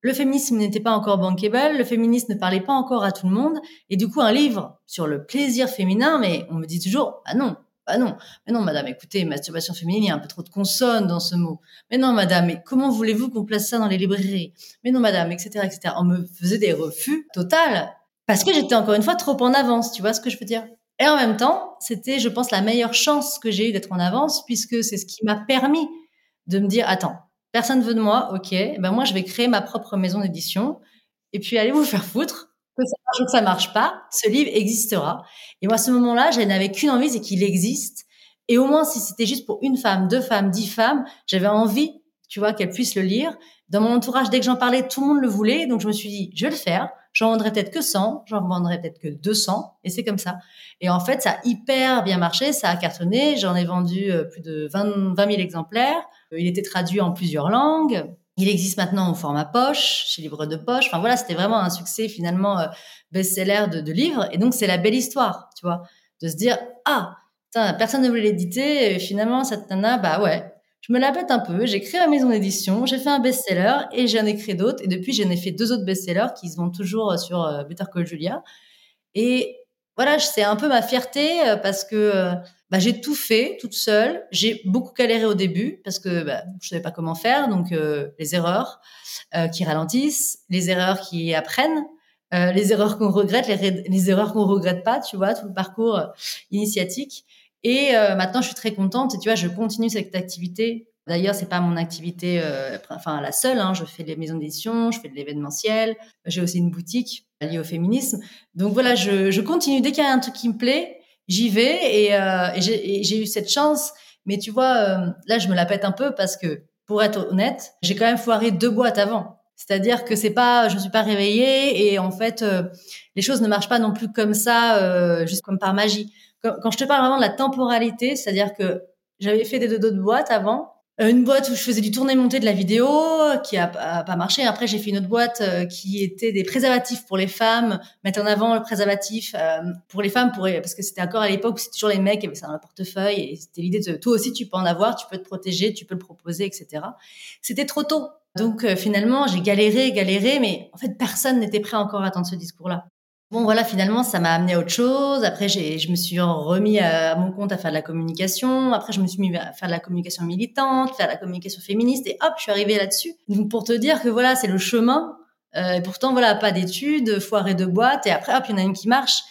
le féminisme n'était pas encore bankable, le féminisme ne parlait pas encore à tout le monde. Et du coup, un livre sur le plaisir féminin, mais on me dit toujours, bah non, bah non, mais non, madame, écoutez, masturbation féminine, il y a un peu trop de consonnes dans ce mot. Mais non, madame, mais comment voulez-vous qu'on place ça dans les librairies? Mais non, madame, etc., etc. On me faisait des refus total. Parce que j'étais encore une fois trop en avance, tu vois ce que je veux dire? Et en même temps, c'était, je pense, la meilleure chance que j'ai eue d'être en avance, puisque c'est ce qui m'a permis de me dire, attends, personne veut de moi, ok, ben moi je vais créer ma propre maison d'édition, et puis allez vous faire foutre, que ça marche ou que ça marche pas, ce livre existera. Et moi, à ce moment-là, je n'avais qu'une envie, c'est qu'il existe. Et au moins, si c'était juste pour une femme, deux femmes, dix femmes, j'avais envie tu vois, qu'elle puisse le lire. Dans mon entourage, dès que j'en parlais, tout le monde le voulait. Donc, je me suis dit, je vais le faire. J'en vendrai peut-être que 100, j'en vendrai peut-être que 200. Et c'est comme ça. Et en fait, ça a hyper bien marché, ça a cartonné. J'en ai vendu euh, plus de 20, 20 000 exemplaires. Euh, il était traduit en plusieurs langues. Il existe maintenant au format poche, chez Livre de Poche. Enfin voilà, c'était vraiment un succès finalement euh, best-seller de, de livres. Et donc, c'est la belle histoire, tu vois, de se dire, ah, personne ne voulait l'éditer. Finalement, cette nana, bah ouais, je me la pète un peu, j'ai créé ma maison d'édition, j'ai fait un best-seller et j'en ai créé d'autres. Et depuis, j'en ai fait deux autres best-sellers qui se vendent toujours euh, sur euh, Better Call Julia. Et voilà, c'est un peu ma fierté euh, parce que bah, j'ai tout fait toute seule. J'ai beaucoup galéré au début parce que bah, je savais pas comment faire. Donc les erreurs qui ralentissent, les erreurs qui apprennent, les erreurs qu'on regrette, les, les erreurs qu'on regrette pas. Tu vois, tout le parcours initiatique. Et euh, maintenant, je suis très contente. Et tu vois, je continue cette activité. D'ailleurs, c'est pas mon activité, euh, enfin la seule. Hein. Je fais des maisons d'édition, je fais de l'événementiel. J'ai aussi une boutique liée au féminisme. Donc voilà, je, continue. Dès qu'il y a un truc qui me plaît, j'y vais. Et, euh, j'ai eu cette chance. Mais tu vois, là, je me la pète un peu parce que, pour être honnête, j'ai quand même foiré deux boîtes avant. C'est-à-dire que c'est pas, je suis pas réveillée et en fait, les choses ne marchent pas non plus comme ça, juste comme par magie quand, je te parle vraiment de la temporalité, c'est-à-dire que j'avais fait des deux de boîtes avant. Euh, une boîte où je faisais du tourné-monté de la vidéo qui a, pas marché. Après, j'ai fait une autre boîte euh, qui était des préservatifs pour les femmes, mettre en avant le préservatif euh, pour les femmes, parce que c'était encore à l'époque où c'était toujours les mecs qui avaient ça dans le portefeuille et c'était l'idée de toi aussi tu peux en avoir, tu peux te protéger, tu peux le proposer, etc. C'était trop tôt. Donc finalement, j'ai galéré, galéré, mais en fait, personne n'était prêt encore à attendre ce discours-là. Bon, voilà, finalement, ça m'a amené à autre chose. Après, je me suis remis à, mon compte à faire de la communication. Après, je me suis mis à faire de la communication militante, faire de la communication féministe, et hop, je suis arrivée là-dessus. Donc, pour te dire que voilà, c'est le chemin. Euh, et pourtant, voilà, pas d'études, foirée de boîte, et après, hop, il y en a une qui marche.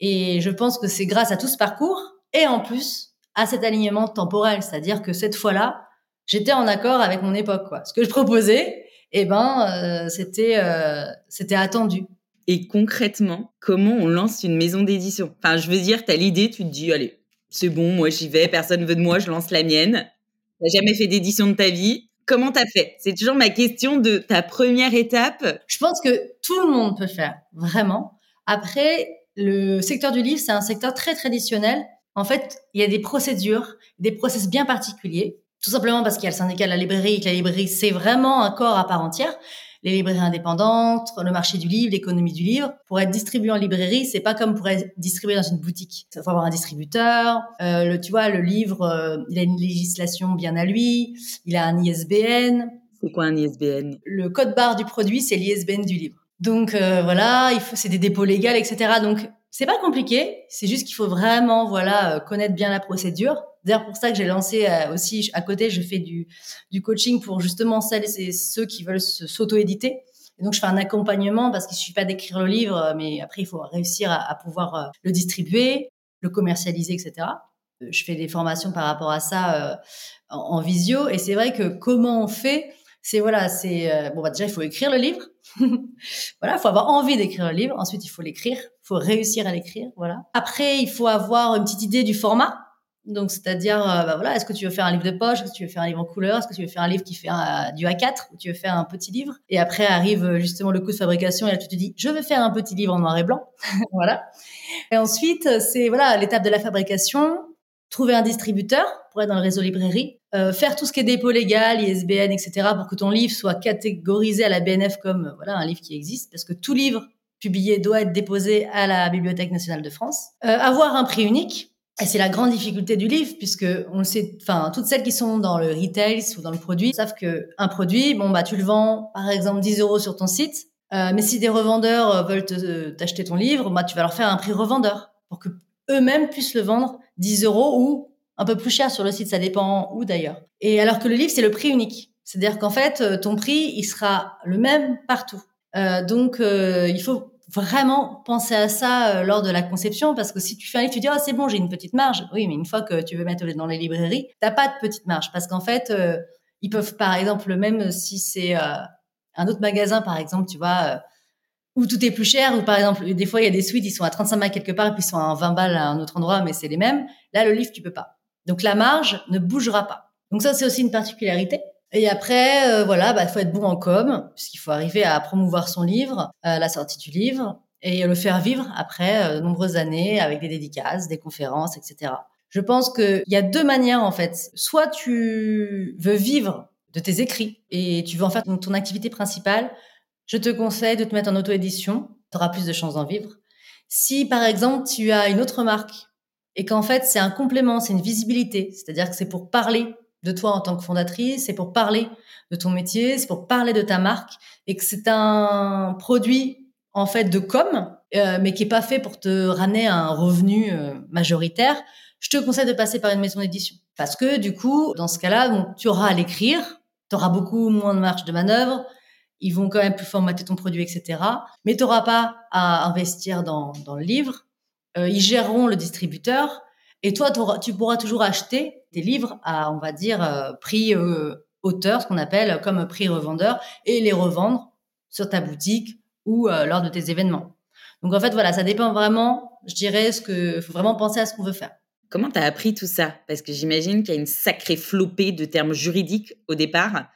Et je pense que c'est grâce à tout ce parcours, et en plus, à cet alignement temporel. C'est-à-dire que cette fois-là, j'étais en accord avec mon époque, quoi. Ce que je proposais, eh ben, euh, c'était, euh, c'était attendu. Et concrètement, comment on lance une maison d'édition? Enfin, je veux dire, tu as l'idée, tu te dis, allez, c'est bon, moi j'y vais, personne veut de moi, je lance la mienne. T'as jamais fait d'édition de ta vie. Comment t'as fait? C'est toujours ma question de ta première étape. Je pense que tout le monde peut faire, vraiment. Après, le secteur du livre, c'est un secteur très traditionnel. En fait, il y a des procédures, des process bien particuliers. Tout simplement parce qu'il y a le syndicat de la librairie que la librairie, c'est vraiment un corps à part entière les librairies indépendantes, le marché du livre, l'économie du livre. Pour être distribué en librairie, c'est pas comme pour être distribué dans une boutique. Il faut avoir un distributeur. Euh, le, tu vois, le livre, euh, il a une législation bien à lui. Il a un ISBN. C'est quoi un ISBN Le code barre du produit, c'est l'ISBN du livre. Donc euh, voilà, il faut, c'est des dépôts légaux, etc. Donc c'est pas compliqué. C'est juste qu'il faut vraiment, voilà, euh, connaître bien la procédure. D'ailleurs, pour ça que j'ai lancé euh, aussi à côté, je fais du, coaching pour justement celles et ceux qui veulent s'auto-éditer. Donc, je fais un accompagnement parce qu'il suffit pas d'écrire le livre, mais après, il faut réussir à, pouvoir euh, le distribuer, le commercialiser, etc. Euh, je fais des formations par rapport à ça euh, en, visio. Et c'est vrai que comment on fait, c'est voilà, c'est euh, bon bah déjà il faut écrire le livre. [LAUGHS] voilà, il faut avoir envie d'écrire le livre. Ensuite, il faut l'écrire, il faut réussir à l'écrire. Voilà. Après, il faut avoir une petite idée du format. Donc, c'est-à-dire, euh, bah voilà, est-ce que tu veux faire un livre de poche, est-ce que tu veux faire un livre en couleur, est-ce que tu veux faire un livre qui fait un, du A4 ou tu veux faire un petit livre? Et après arrive euh, justement le coût de fabrication et là tu te dis, je veux faire un petit livre en noir et blanc, [LAUGHS] voilà. Et ensuite, c'est voilà l'étape de la fabrication, trouver un distributeur pour être dans le réseau librairie, euh, faire tout ce qui est dépôt légal, ISBN, etc. pour que ton livre soit catégorisé à la BNF comme euh, voilà un livre qui existe, parce que tout livre publié doit être déposé à la Bibliothèque nationale de France. Euh, avoir un prix unique, et c'est la grande difficulté du livre, puisque on le sait, enfin, toutes celles qui sont dans le retail ou dans le produit savent que un produit, bon, bah, tu le vends, par exemple, 10 euros sur ton site. Euh, mais si des revendeurs euh, veulent t'acheter ton livre, bah, tu vas leur faire un prix revendeur pour que eux-mêmes puissent le vendre 10 euros ou un peu plus cher sur le site, ça dépend où d'ailleurs. Et alors que le livre, c'est le prix unique. C'est-à-dire qu'en fait, euh, ton prix, il sera le même partout. Euh, donc, euh, il faut vraiment penser à ça euh, lors de la conception parce que si tu fais un livre, tu dis oh c'est bon j'ai une petite marge. Oui, mais une fois que tu veux mettre dans les librairies, t'as pas de petite marge parce qu'en fait euh, ils peuvent par exemple même si c'est euh, un autre magasin par exemple, tu vois euh, où tout est plus cher ou par exemple des fois il y a des suites ils sont à 35 balles quelque part et puis ils sont à 20 balles à un autre endroit mais c'est les mêmes. Là le livre tu peux pas. Donc la marge ne bougera pas. Donc ça c'est aussi une particularité. Et après, euh, voilà, bah, faut être bon en com, puisqu'il faut arriver à promouvoir son livre, à la sortie du livre, et le faire vivre après euh, de nombreuses années avec des dédicaces, des conférences, etc. Je pense qu'il y a deux manières en fait. Soit tu veux vivre de tes écrits et tu veux en faire ton, activité principale, je te conseille de te mettre en auto-édition. Tu auras plus de chances d'en vivre. Si par exemple tu as une autre marque et qu'en fait c'est un complément, c'est une visibilité, c'est-à-dire que c'est pour parler de toi en tant que fondatrice, c'est pour parler de ton métier, c'est pour parler de ta marque et que c'est un produit en fait de com, euh, mais qui est pas fait pour te ramener un revenu euh, majoritaire, je te conseille de passer par une maison d'édition. Parce que du coup, dans ce cas-là, tu auras à l'écrire, tu auras beaucoup moins de marge de manœuvre, ils vont quand même plus formater ton produit, etc. Mais tu n'auras pas à investir dans, dans le livre. Euh, ils géreront le distributeur. Et toi, tu pourras toujours acheter des livres à, on va dire, prix auteur, ce qu'on appelle comme prix revendeur, et les revendre sur ta boutique ou euh, lors de tes événements. Donc en fait, voilà, ça dépend vraiment, je dirais, ce que faut vraiment penser à ce qu'on veut faire. Comment tu as appris tout ça? Parce que j'imagine qu'il y a une sacrée flopée de termes juridiques au départ.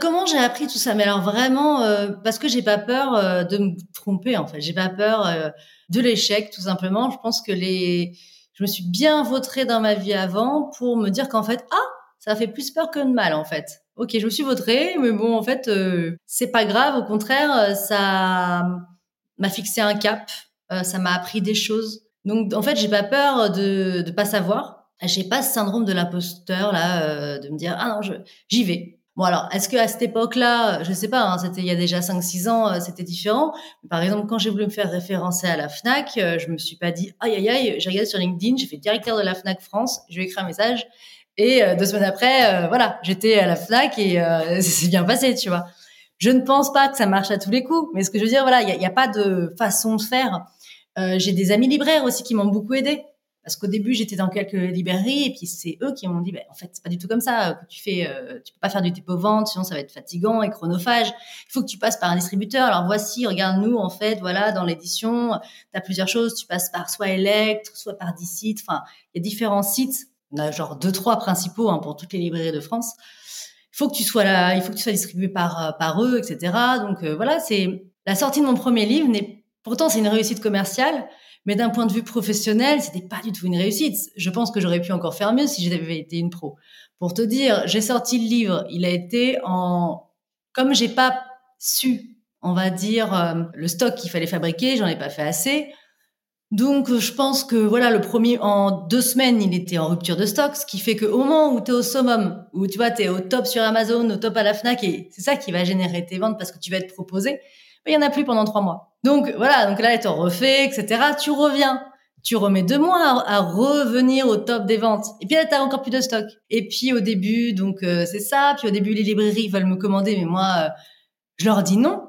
Comment j'ai appris tout ça? Mais alors vraiment, euh, parce que j'ai pas peur euh, de me tromper en fait. J'ai pas peur de l'échec, tout simplement. Je pense que les, je me suis bien vautrée dans ma vie avant pour me dire qu'en fait, ah, ça fait plus peur que de mal en fait ok, je me suis vautrée, mais bon, en fait, euh, c'est pas grave. Au contraire, euh, ça m'a fixé un cap, euh, ça m'a appris des choses. Donc, en fait, j'ai pas peur de de pas savoir. J'ai pas ce syndrome de l'imposteur là, de me dire ah non, j'y vais. Bon alors, est-ce que à cette époque-là, je sais pas, hein, c'était il y a déjà 5-6 ans, c'était différent. Par exemple, quand j'ai voulu me faire référencer à la Fnac, je me suis pas dit aïe aïe aïe, j'ai regardé sur LinkedIn, j'ai fait directeur de la Fnac France, je vais écrire un message et euh, deux semaines après, euh, voilà, j'étais à la Fnac et euh, [LAUGHS] c'est bien passé, tu vois. Je ne pense pas que ça marche à tous les coups, mais ce que je veux dire, voilà, il n'y a, a, pas de façon de faire. j'ai des amis libraires aussi qui m'ont beaucoup aidé. Parce qu'au début, j'étais dans quelques librairies et puis c'est eux qui m'ont dit, bah, en fait, c'est pas du tout comme ça que tu fais. tu peux pas faire du dépôt vente, sinon ça va être fatigant et chronophage. Il faut que tu passes par un distributeur. Alors voici, regarde nous en fait, voilà, dans l'édition, tu as plusieurs choses. Tu passes par soit Electre, soit par Dicite. Enfin, il y a différents sites on a genre deux trois principaux hein, pour toutes les librairies de France. Il faut que tu sois là, il faut que tu sois distribué par euh, par eux, etc. Donc euh, voilà, c'est la sortie de mon premier livre. N'est pourtant c'est une réussite commerciale, mais d'un point de vue professionnel, c'était pas du tout une réussite. Je pense que j'aurais pu encore faire mieux si j'avais été une pro. Pour te dire, j'ai sorti le livre, il a été en comme j'ai pas su, on va dire euh, le stock qu'il fallait fabriquer, j'en ai pas fait assez. Donc, je pense que voilà, le premier, en deux semaines, il était en rupture de stock, ce qui fait qu'au moment où tu es au summum, où tu vois, tu es au top sur Amazon, au top à la FNAC, et c'est ça qui va générer tes ventes parce que tu vas être proposé, mais il y en a plus pendant trois mois. Donc, voilà, donc là, tu refait, etc. Tu reviens. Tu remets deux mois à, revenir au top des ventes. Et puis là, tu encore plus de stock. Et puis au début, donc euh, c'est ça. Puis au début, les librairies veulent me commander, mais moi, euh, je leur dis non.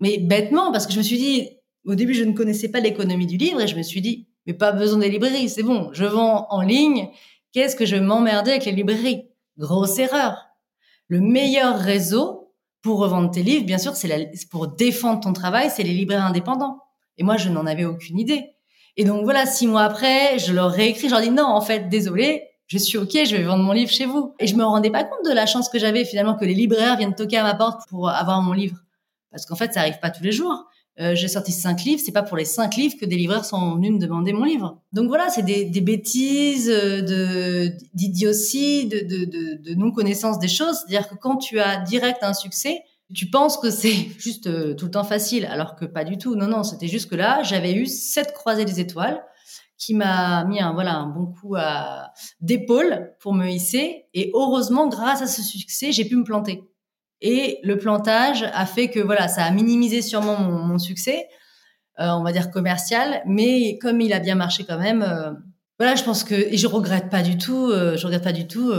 Mais bêtement, parce que je me suis dit, au début, je ne connaissais pas l'économie du livre et je me suis dit, mais pas besoin des librairies, c'est bon, je vends en ligne. Qu'est-ce que je vais m'emmerder avec les librairies? Grosse erreur. Le meilleur réseau pour revendre tes livres, bien sûr, c'est pour défendre ton travail, c'est les libraires indépendants. Et moi, je n'en avais aucune idée. Et donc voilà, six mois après, je leur réécris, je leur dis non, en fait, désolé, je suis ok, je vais vendre mon livre chez vous. Et je me rendais pas compte de la chance que j'avais finalement que les libraires viennent toquer à ma porte pour avoir mon livre. Parce qu'en fait, ça arrive pas tous les jours. Euh, j'ai sorti cinq livres, c'est pas pour les cinq livres que des libraires sont venus me demander mon livre. Donc voilà, c'est des, des, bêtises, euh, de d'idiotie, de, de, de, de non-connaissance des choses. C'est-à-dire que quand tu as direct un succès, tu penses que c'est [LAUGHS] juste euh, tout le temps facile, alors que pas du tout. Non, non, c'était juste que là, j'avais eu cette croisée des étoiles qui m'a mis un voilà un bon coup à d'épaule pour me hisser. Et heureusement, grâce à ce succès, j'ai pu me planter. Et le plantage a fait que voilà, ça a minimisé sûrement mon, succès, euh, on va dire commercial, mais comme il a bien marché quand même, euh, voilà, je pense que et je regrette pas du tout, euh, je regrette pas du tout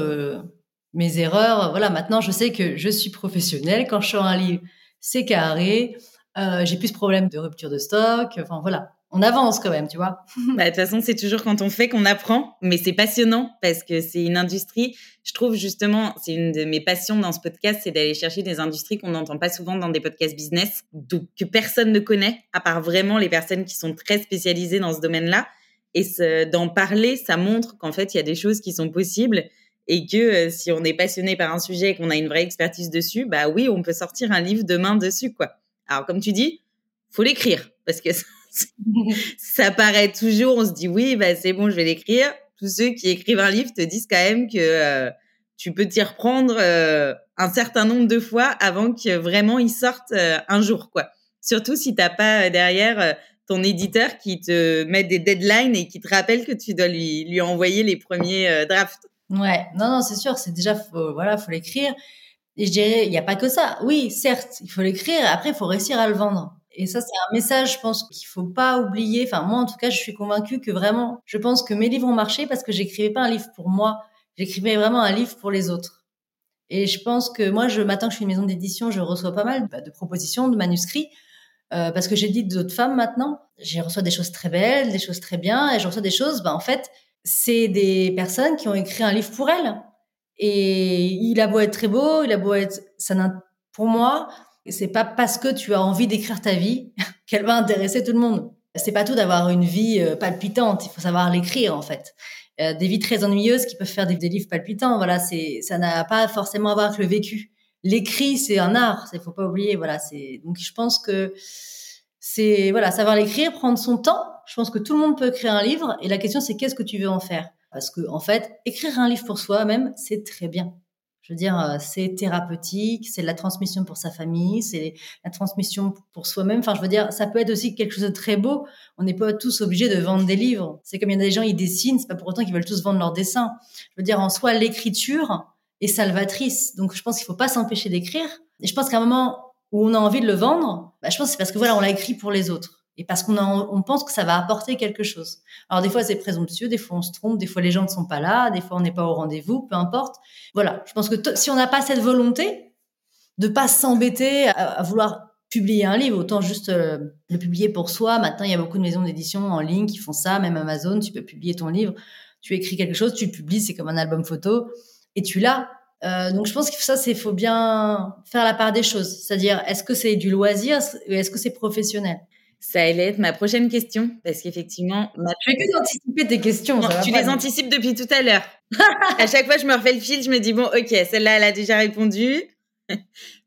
mes erreurs. Voilà, maintenant je sais que je suis professionnelle. Quand je sors un livre, c'est carré. j'ai plus ce problème de rupture de stock. Enfin voilà, on avance quand même, tu vois. [LAUGHS] Bah, de toute façon, c'est toujours quand on fait qu'on apprend, mais c'est passionnant parce que c'est une industrie. Je trouve justement, c'est une de mes passions dans ce podcast, c'est d'aller chercher des industries qu'on n'entend pas souvent dans des podcasts business, donc que personne ne connaît, à part vraiment les personnes qui sont très spécialisées dans ce domaine-là. Et d'en parler, ça montre qu'en fait, il y a des choses qui sont possibles et que si on est passionné par un sujet et qu'on a une vraie expertise dessus, bah oui, on peut sortir un livre demain dessus, quoi. Alors, comme tu dis, faut l'écrire parce que ça, paraît toujours, on se dit oui, bah c'est bon, je vais l'écrire. Tous ceux qui écrivent un livre te disent quand même que tu peux t'y reprendre un certain nombre de fois avant que vraiment il sorte un jour, quoi. Surtout si t'as pas derrière ton éditeur qui te met des deadlines et qui te rappelle que tu dois lui, lui envoyer les premiers euh, drafts. Ouais, non, non, c'est sûr, c'est déjà, faut, voilà, faut l'écrire. Et je dirais, il n'y a pas que ça. Oui, certes, il faut l'écrire, après, il faut réussir à le vendre. Et ça, c'est un message, je pense, qu'il faut pas oublier. Enfin, moi, en tout cas, je suis convaincue que vraiment, je pense que mes livres ont marché parce que j'écrivais pas un livre pour moi. J'écrivais vraiment un livre pour les autres. Et je pense que moi, je, maintenant que je suis une maison d'édition, je reçois pas mal bah, de propositions, de manuscrits. Euh, parce que j'ai dit d'autres femmes maintenant, j'ai reçois des choses très belles, des choses très bien, et je reçois des choses, bah, en fait, c'est des personnes qui ont écrit un livre pour elles. Et il a beau être très beau, il a beau être, ça pour moi, c'est pas parce que tu as envie d'écrire ta vie [LAUGHS] qu'elle va intéresser tout le monde. C'est pas tout d'avoir une vie euh, palpitante, il faut savoir l'écrire en fait. Euh, des vies très ennuyeuses qui peuvent faire des, des livres palpitants, voilà, c'est ça n'a pas forcément à voir avec le vécu l'écrit c'est un art, il faut pas oublier. Voilà, c'est donc je pense que c'est voilà savoir l'écrire, prendre son temps. Je pense que tout le monde peut écrire un livre et la question c'est qu'est-ce que tu veux en faire? Parce que en fait, écrire un livre pour soi-même c'est très bien. Je veux dire, euh, c'est thérapeutique, c'est la transmission pour sa famille, c'est la transmission pour soi-même. Enfin, je veux dire, ça peut être aussi quelque chose de très beau. On n'est pas tous obligés de vendre des livres. C'est comme il y a des gens, ils dessinent, c'est pas pour autant qu'ils veulent tous vendre leurs dessins. Je veux dire, en soi, l'écriture, et salvatrice. Donc, je pense qu'il faut pas s'empêcher d'écrire. Et je pense qu'à un moment où on a envie de le vendre, bah, je pense que c'est parce que voilà, on l'a écrit pour les autres. Et parce qu'on on pense que ça va apporter quelque chose. Alors, des fois, c'est présomptueux, des fois, on se trompe, des fois, les gens ne sont pas là, des fois, on n'est pas au rendez-vous, peu importe. Voilà. Je pense que si on n'a pas cette volonté de pas s'embêter à, vouloir publier un livre, autant juste euh, le publier pour soi. Maintenant, il y a beaucoup de maisons d'édition en ligne qui font ça, même Amazon, tu peux publier ton livre, tu écris quelque chose, tu le publies, c'est comme un album photo et tu l'as. Euh, donc je pense que ça, c'est faut bien faire la part des choses. C'est-à-dire, est-ce que c'est du loisir est-ce que c'est professionnel? Ça allait être ma prochaine question, parce qu'effectivement, ma... je fais que d'anticiper tes questions. tu les anticipes depuis tout à l'heure. [LAUGHS] à chaque fois, je me refais le fil, je me dis bon, ok, celle-là, elle a déjà répondu. [LAUGHS]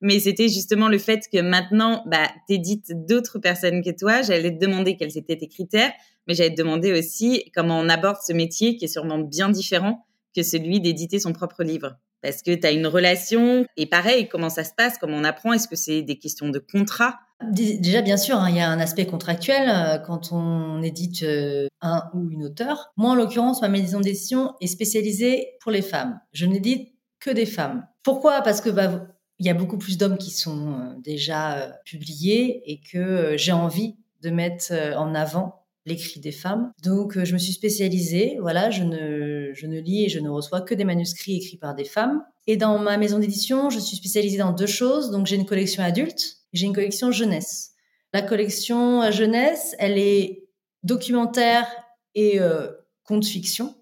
Mais c'était justement le fait que maintenant, bah, t'édites d'autres personnes que toi. J'allais te demander quels étaient tes critères, mais j'allais te demander aussi comment on aborde ce métier qui est sûrement bien différent que celui d'éditer son propre livre Parce que tu as une relation? Et pareil, comment ça se passe, comment on apprend? Est-ce que c'est des questions de contrat? Déjà, bien sûr, hein, il y a un aspect contractuel euh, quand on édite euh, un ou une auteur. Moi, en l'occurrence, ma maison d'édition est spécialisée pour les femmes. Je n'édite que des femmes. Pourquoi? Parce que bah, il y a beaucoup plus d'hommes qui sont euh, déjà publiés et que j'ai envie de mettre en avant l'écrit des femmes. Donc, je me suis spécialisée. Voilà, je ne, je ne lis et je ne reçois que des manuscrits écrits par des femmes. Et dans ma maison d'édition, je suis spécialisée dans deux choses. Donc, j'ai une collection adulte, j'ai une collection jeunesse. La collection jeunesse, elle est documentaire et euh, conte fiction.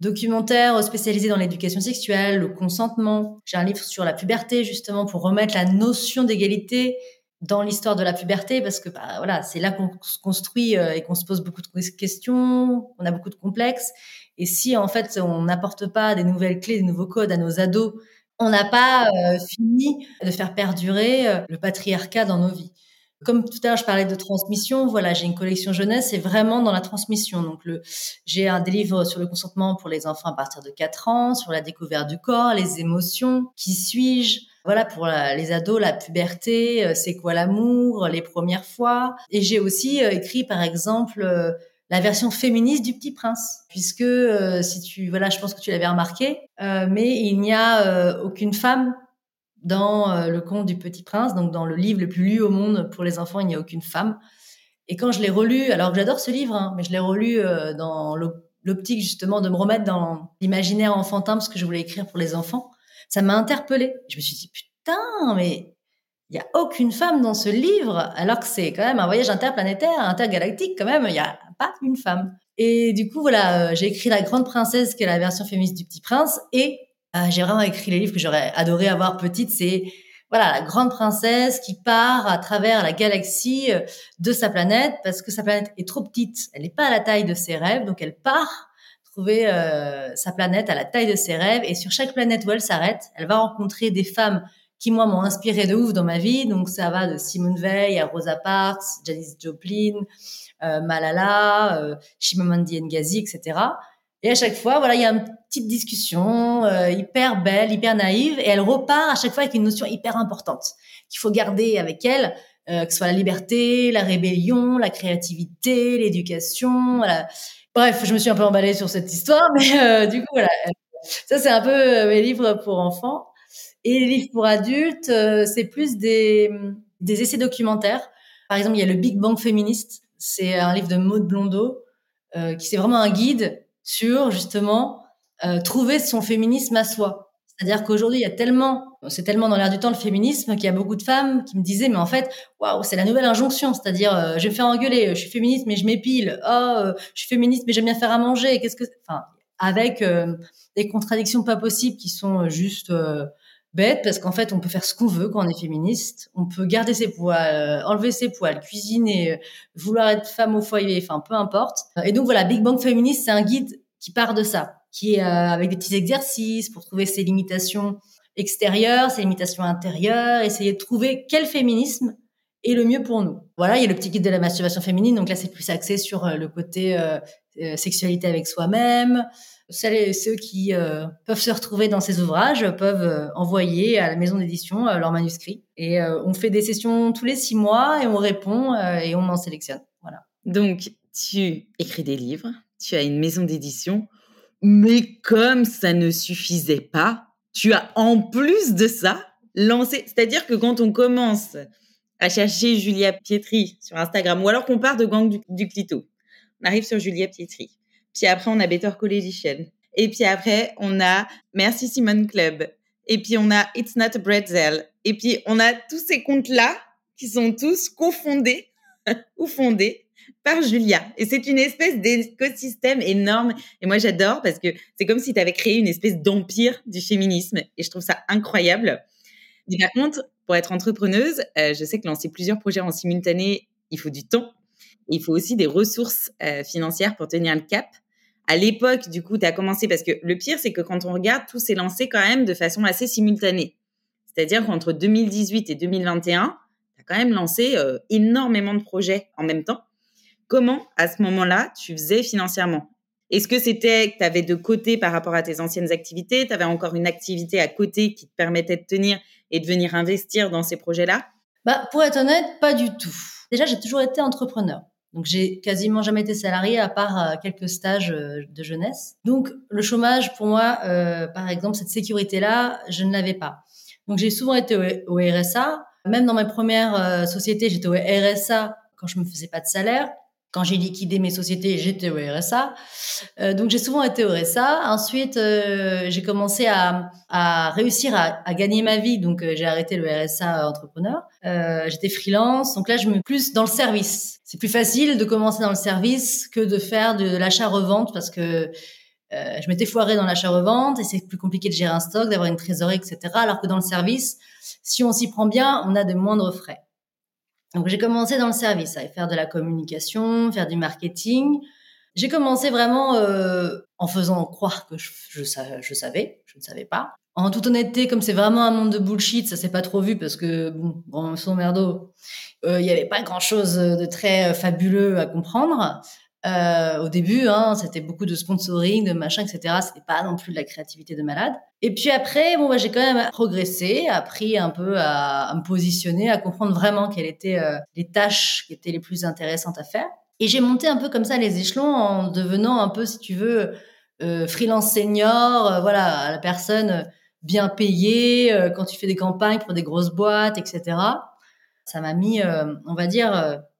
Documentaire spécialisé dans l'éducation sexuelle, le consentement. J'ai un livre sur la puberté justement pour remettre la notion d'égalité dans l'histoire de la puberté parce que bah, voilà c'est là qu'on se construit euh, et qu'on se pose beaucoup de questions on a beaucoup de complexes et si en fait on n'apporte pas des nouvelles clés des nouveaux codes à nos ados on n'a pas euh, fini de faire perdurer euh, le patriarcat dans nos vies comme tout à l'heure je parlais de transmission voilà j'ai une collection jeunesse c'est vraiment dans la transmission donc j'ai un des livres sur le consentement pour les enfants à partir de 4 ans sur la découverte du corps les émotions qui suis-je voilà, pour les ados, la puberté, euh, c'est quoi l'amour, les premières fois. Et j'ai aussi écrit, par exemple, la version féministe du Petit Prince, puisque si tu, voilà, je pense que tu l'avais remarqué, mais il n'y a aucune femme dans le conte du Petit Prince, donc dans le livre le plus lu au monde pour les enfants, il n'y a aucune femme. Et quand je l'ai relu, alors que j'adore ce livre, hein, mais je l'ai relu dans l'optique justement de me remettre dans l'imaginaire enfantin parce que je voulais écrire pour les enfants ça m'a interpellée. Je me suis dit, putain, mais il n'y a aucune femme dans ce livre, alors que c'est quand même un voyage interplanétaire, intergalactique quand même, pas une femme. Et du coup, voilà, euh, j'ai écrit La Grande Princesse, qui est la version féministe du Petit Prince, et euh, j'ai vraiment écrit les livres que j'aurais adoré avoir petite, c'est voilà, la grande princesse qui part à travers la galaxie euh, de sa planète parce que sa planète est trop petite, elle n'est pas à la taille de ses rêves, donc elle part trouver sa planète à la taille de ses rêves. Et sur chaque planète où elle s'arrête, elle va rencontrer des femmes qui, moi, m'ont inspiré de ouf dans ma vie. Donc, ça va de Simone Veil à Rosa Parks, Janis Joplin, Malala, euh, Chimamanda Ngozi, etc. Et à chaque fois, voilà, il y a une petite discussion euh, hyper belle, hyper naïve, et elle repart à chaque fois avec une notion hyper importante qu'il faut garder avec elle, euh, que ce soit la liberté, la rébellion, la créativité, l'éducation. Voilà. Bref, je me suis un peu emballée sur cette histoire, [LAUGHS] mais euh, du coup, voilà. Ça, c'est un peu euh, mes livres pour enfants. Et les livres pour adultes, euh, c'est plus des essais documentaires. Par exemple, il y a le Big Bang féministe. C'est un livre de Maud Blondeau, euh, qui c'est vraiment un guide sur justement euh, trouver son féminisme à soi. C'est-à-dire qu'aujourd'hui, il y a tellement, c'est tellement dans l'air du temps le féminisme qu'il y a beaucoup de femmes qui me disaient, mais en fait, waouh, c'est la nouvelle injonction. C'est-à-dire, euh, je vais me faire engueuler, je suis féministe, mais je m'épile. Oh, je suis féministe, mais j'aime bien faire à manger. Qu'est-ce que, enfin, avec des contradictions pas possibles qui sont juste bêtes, parce qu'en fait, on peut faire ce qu'on veut quand on est féministe. On peut garder ses poils, euh, enlever ses poils, cuisiner, euh, vouloir être femme au foyer, enfin, peu importe. Et donc voilà, Big Bang féministe, c'est un guide qui part de ça qui est euh, avec des petits exercices pour trouver ses limitations extérieures, ses limitations intérieures, essayer de trouver quel féminisme est le mieux pour nous. Voilà, il y a le petit guide de la masturbation féminine, donc là c'est plus axé sur le côté sexualité avec soi-même. Celles ceux qui euh, peuvent se retrouver dans ces ouvrages peuvent euh, envoyer à la maison d'édition euh, leur manuscrit. Et on fait des sessions tous les six mois et on répond et on en sélectionne. Voilà. Donc, tu écris des livres, tu as une maison d'édition, mais comme ça ne suffisait pas, tu as en plus de ça lancé, c'est-à-dire que quand on commence à chercher Julia Pietri sur Instagram, ou alors qu'on part de Gang du, du Clito, on arrive sur Julia Pietri. Puis après, on a Better Coalition. Et puis après, on a Merci Simone Club. Et puis on a It's Not a Bretzel. Et puis on a tous ces comptes-là qui sont tous cofondés [LAUGHS] ou fondés par Julia. Et c'est une espèce d'écosystème énorme. Et moi, j'adore parce que c'est comme si tu avais créé une espèce d'empire du féminisme. Et je trouve ça incroyable. Mais par contre, pour être entrepreneuse, euh, je sais que lancer plusieurs projets en simultané, il faut du temps. Il faut aussi des ressources euh, financières pour tenir le cap. À l'époque, du coup, tu as commencé parce que le pire, c'est que quand on regarde, tout s'est lancé quand même de façon assez simultanée. C'est-à-dire qu'entre 2018 et 2021, tu as quand même lancé euh, énormément de projets en même temps. Comment, à ce moment-là, tu faisais financièrement? Est-ce que c'était que tu avais de côté par rapport à tes anciennes activités? Tu avais encore une activité à côté qui te permettait de tenir et de venir investir dans ces projets-là? Bah, Pour être honnête, pas du tout. Déjà, j'ai toujours été entrepreneur. Donc, j'ai quasiment jamais été salarié à part euh, quelques stages euh, de jeunesse. Donc, le chômage, pour moi, euh, par exemple, cette sécurité-là, je ne l'avais pas. Donc, j'ai souvent été au, RSA. Même dans mes premières euh, sociétés, j'étais au RSA quand je me faisais pas de salaire. Quand j'ai liquidé mes sociétés, j'étais au RSA. Euh, donc j'ai souvent été au RSA. Ensuite, euh, j'ai commencé à, à réussir à, à, gagner ma vie. Donc euh, j'ai arrêté le RSA entrepreneur. Euh, j'étais freelance. Donc là, je me plus dans le service. C'est plus facile de commencer dans le service que de faire de l'achat-revente parce que euh, je m'étais foirée dans l'achat-revente et c'est plus compliqué de gérer un stock, d'avoir une trésorerie, etc. Alors que dans le service, si on s'y prend bien, on a de moindres frais. Donc j'ai commencé dans le service, à faire de la communication, faire du marketing. J'ai commencé vraiment euh, en faisant croire que je, savais, je ne savais pas. En toute honnêteté, comme c'est vraiment un monde de bullshit, ça s'est pas trop vu parce que bon, bon son merdo, il euh, y avait pas grand chose de très fabuleux à comprendre. Euh, au début, hein, c'était beaucoup de sponsoring, de machin, etc. C'était pas non plus de la créativité de malade. Et puis après, bon, bah, j'ai quand même progressé, appris un peu à, me positionner, à comprendre vraiment quelles étaient euh, les tâches qui étaient les plus intéressantes à faire. Et j'ai monté un peu comme ça les échelons en devenant un peu, si tu veux, euh, freelance senior, voilà, la personne bien payée quand tu fais des campagnes pour des grosses boîtes, etc. Ça m'a mis, on va dire,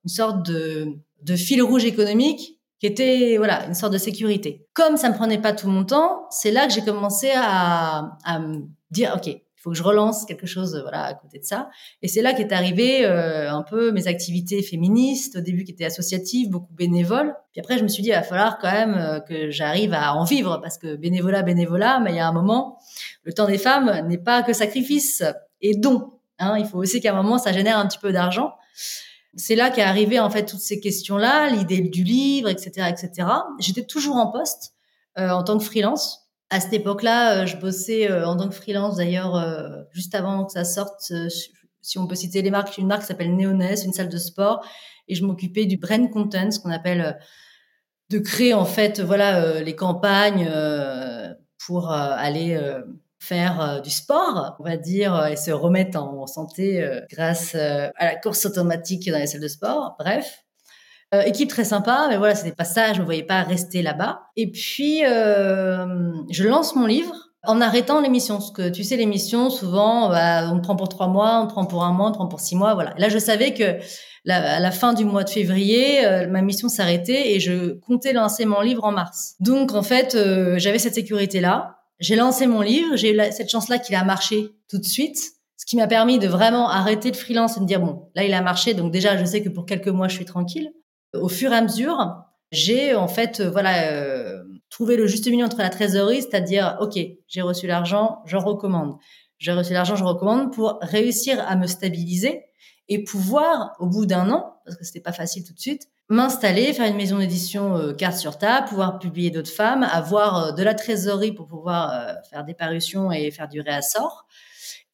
une sorte de fil rouge économique qui était voilà une sorte de sécurité. Comme ça me prenait pas tout mon temps, c'est là que j'ai commencé à, à me dire ok, il faut que je relance quelque chose voilà à côté de ça. Et c'est là qu'est arrivé euh, un peu mes activités féministes au début qui étaient associatives, beaucoup bénévoles. Puis après je me suis dit il va falloir quand même euh, que j'arrive à en vivre parce que bénévolat bénévolat, mais il y a un moment le temps des femmes n'est pas que sacrifice et don. Hein, il faut aussi qu'à un moment ça génère un petit peu d'argent c'est là qu'est arrivé en fait toutes ces questions-là, l'idée du livre, etc., etc. J'étais toujours en poste. en tant que freelance. À cette époque-là, je bossais en tant que freelance d'ailleurs juste avant que ça sorte. si on peut citer les marques, une marque s'appelle Neoness, une salle de sport, et je m'occupais du brand content, ce qu'on appelle de créer en fait voilà les campagnes pour aller faire du sport, on va dire, et se remettre en santé grâce à la course automatique dans les salles de sport. Bref, euh, équipe très sympa, mais voilà, c'était pas ça, je me voyais pas rester là-bas. Et puis, euh, je lance mon livre en arrêtant l'émission. Parce que tu sais, l'émission, souvent, bah, on prend pour trois mois, on prend pour un mois, on prend pour six mois, voilà. Là, je savais que à la fin du mois de février, euh, ma mission s'arrêtait et je comptais lancer mon livre en mars. Donc, en fait, j'avais cette sécurité-là. J'ai lancé mon livre, j'ai eu cette chance-là qu'il a marché tout de suite ce qui m'a permis de vraiment arrêter le freelance et de dire bon là il a marché donc déjà je sais que pour quelques mois je suis tranquille au fur et à mesure, j'ai en fait euh, voilà euh, trouvé le juste milieu entre la trésorerie, c'est-à-dire ok, j'ai reçu l'argent, je recommande. J'ai reçu l'argent, je recommande pour réussir à me stabiliser et pouvoir au bout d'un an, parce que c'était pas facile tout de suite, m'installer, faire une maison d'édition euh, carte sur table, pouvoir publier d'autres femmes, avoir de la trésorerie pour pouvoir faire des parutions et faire du réassort.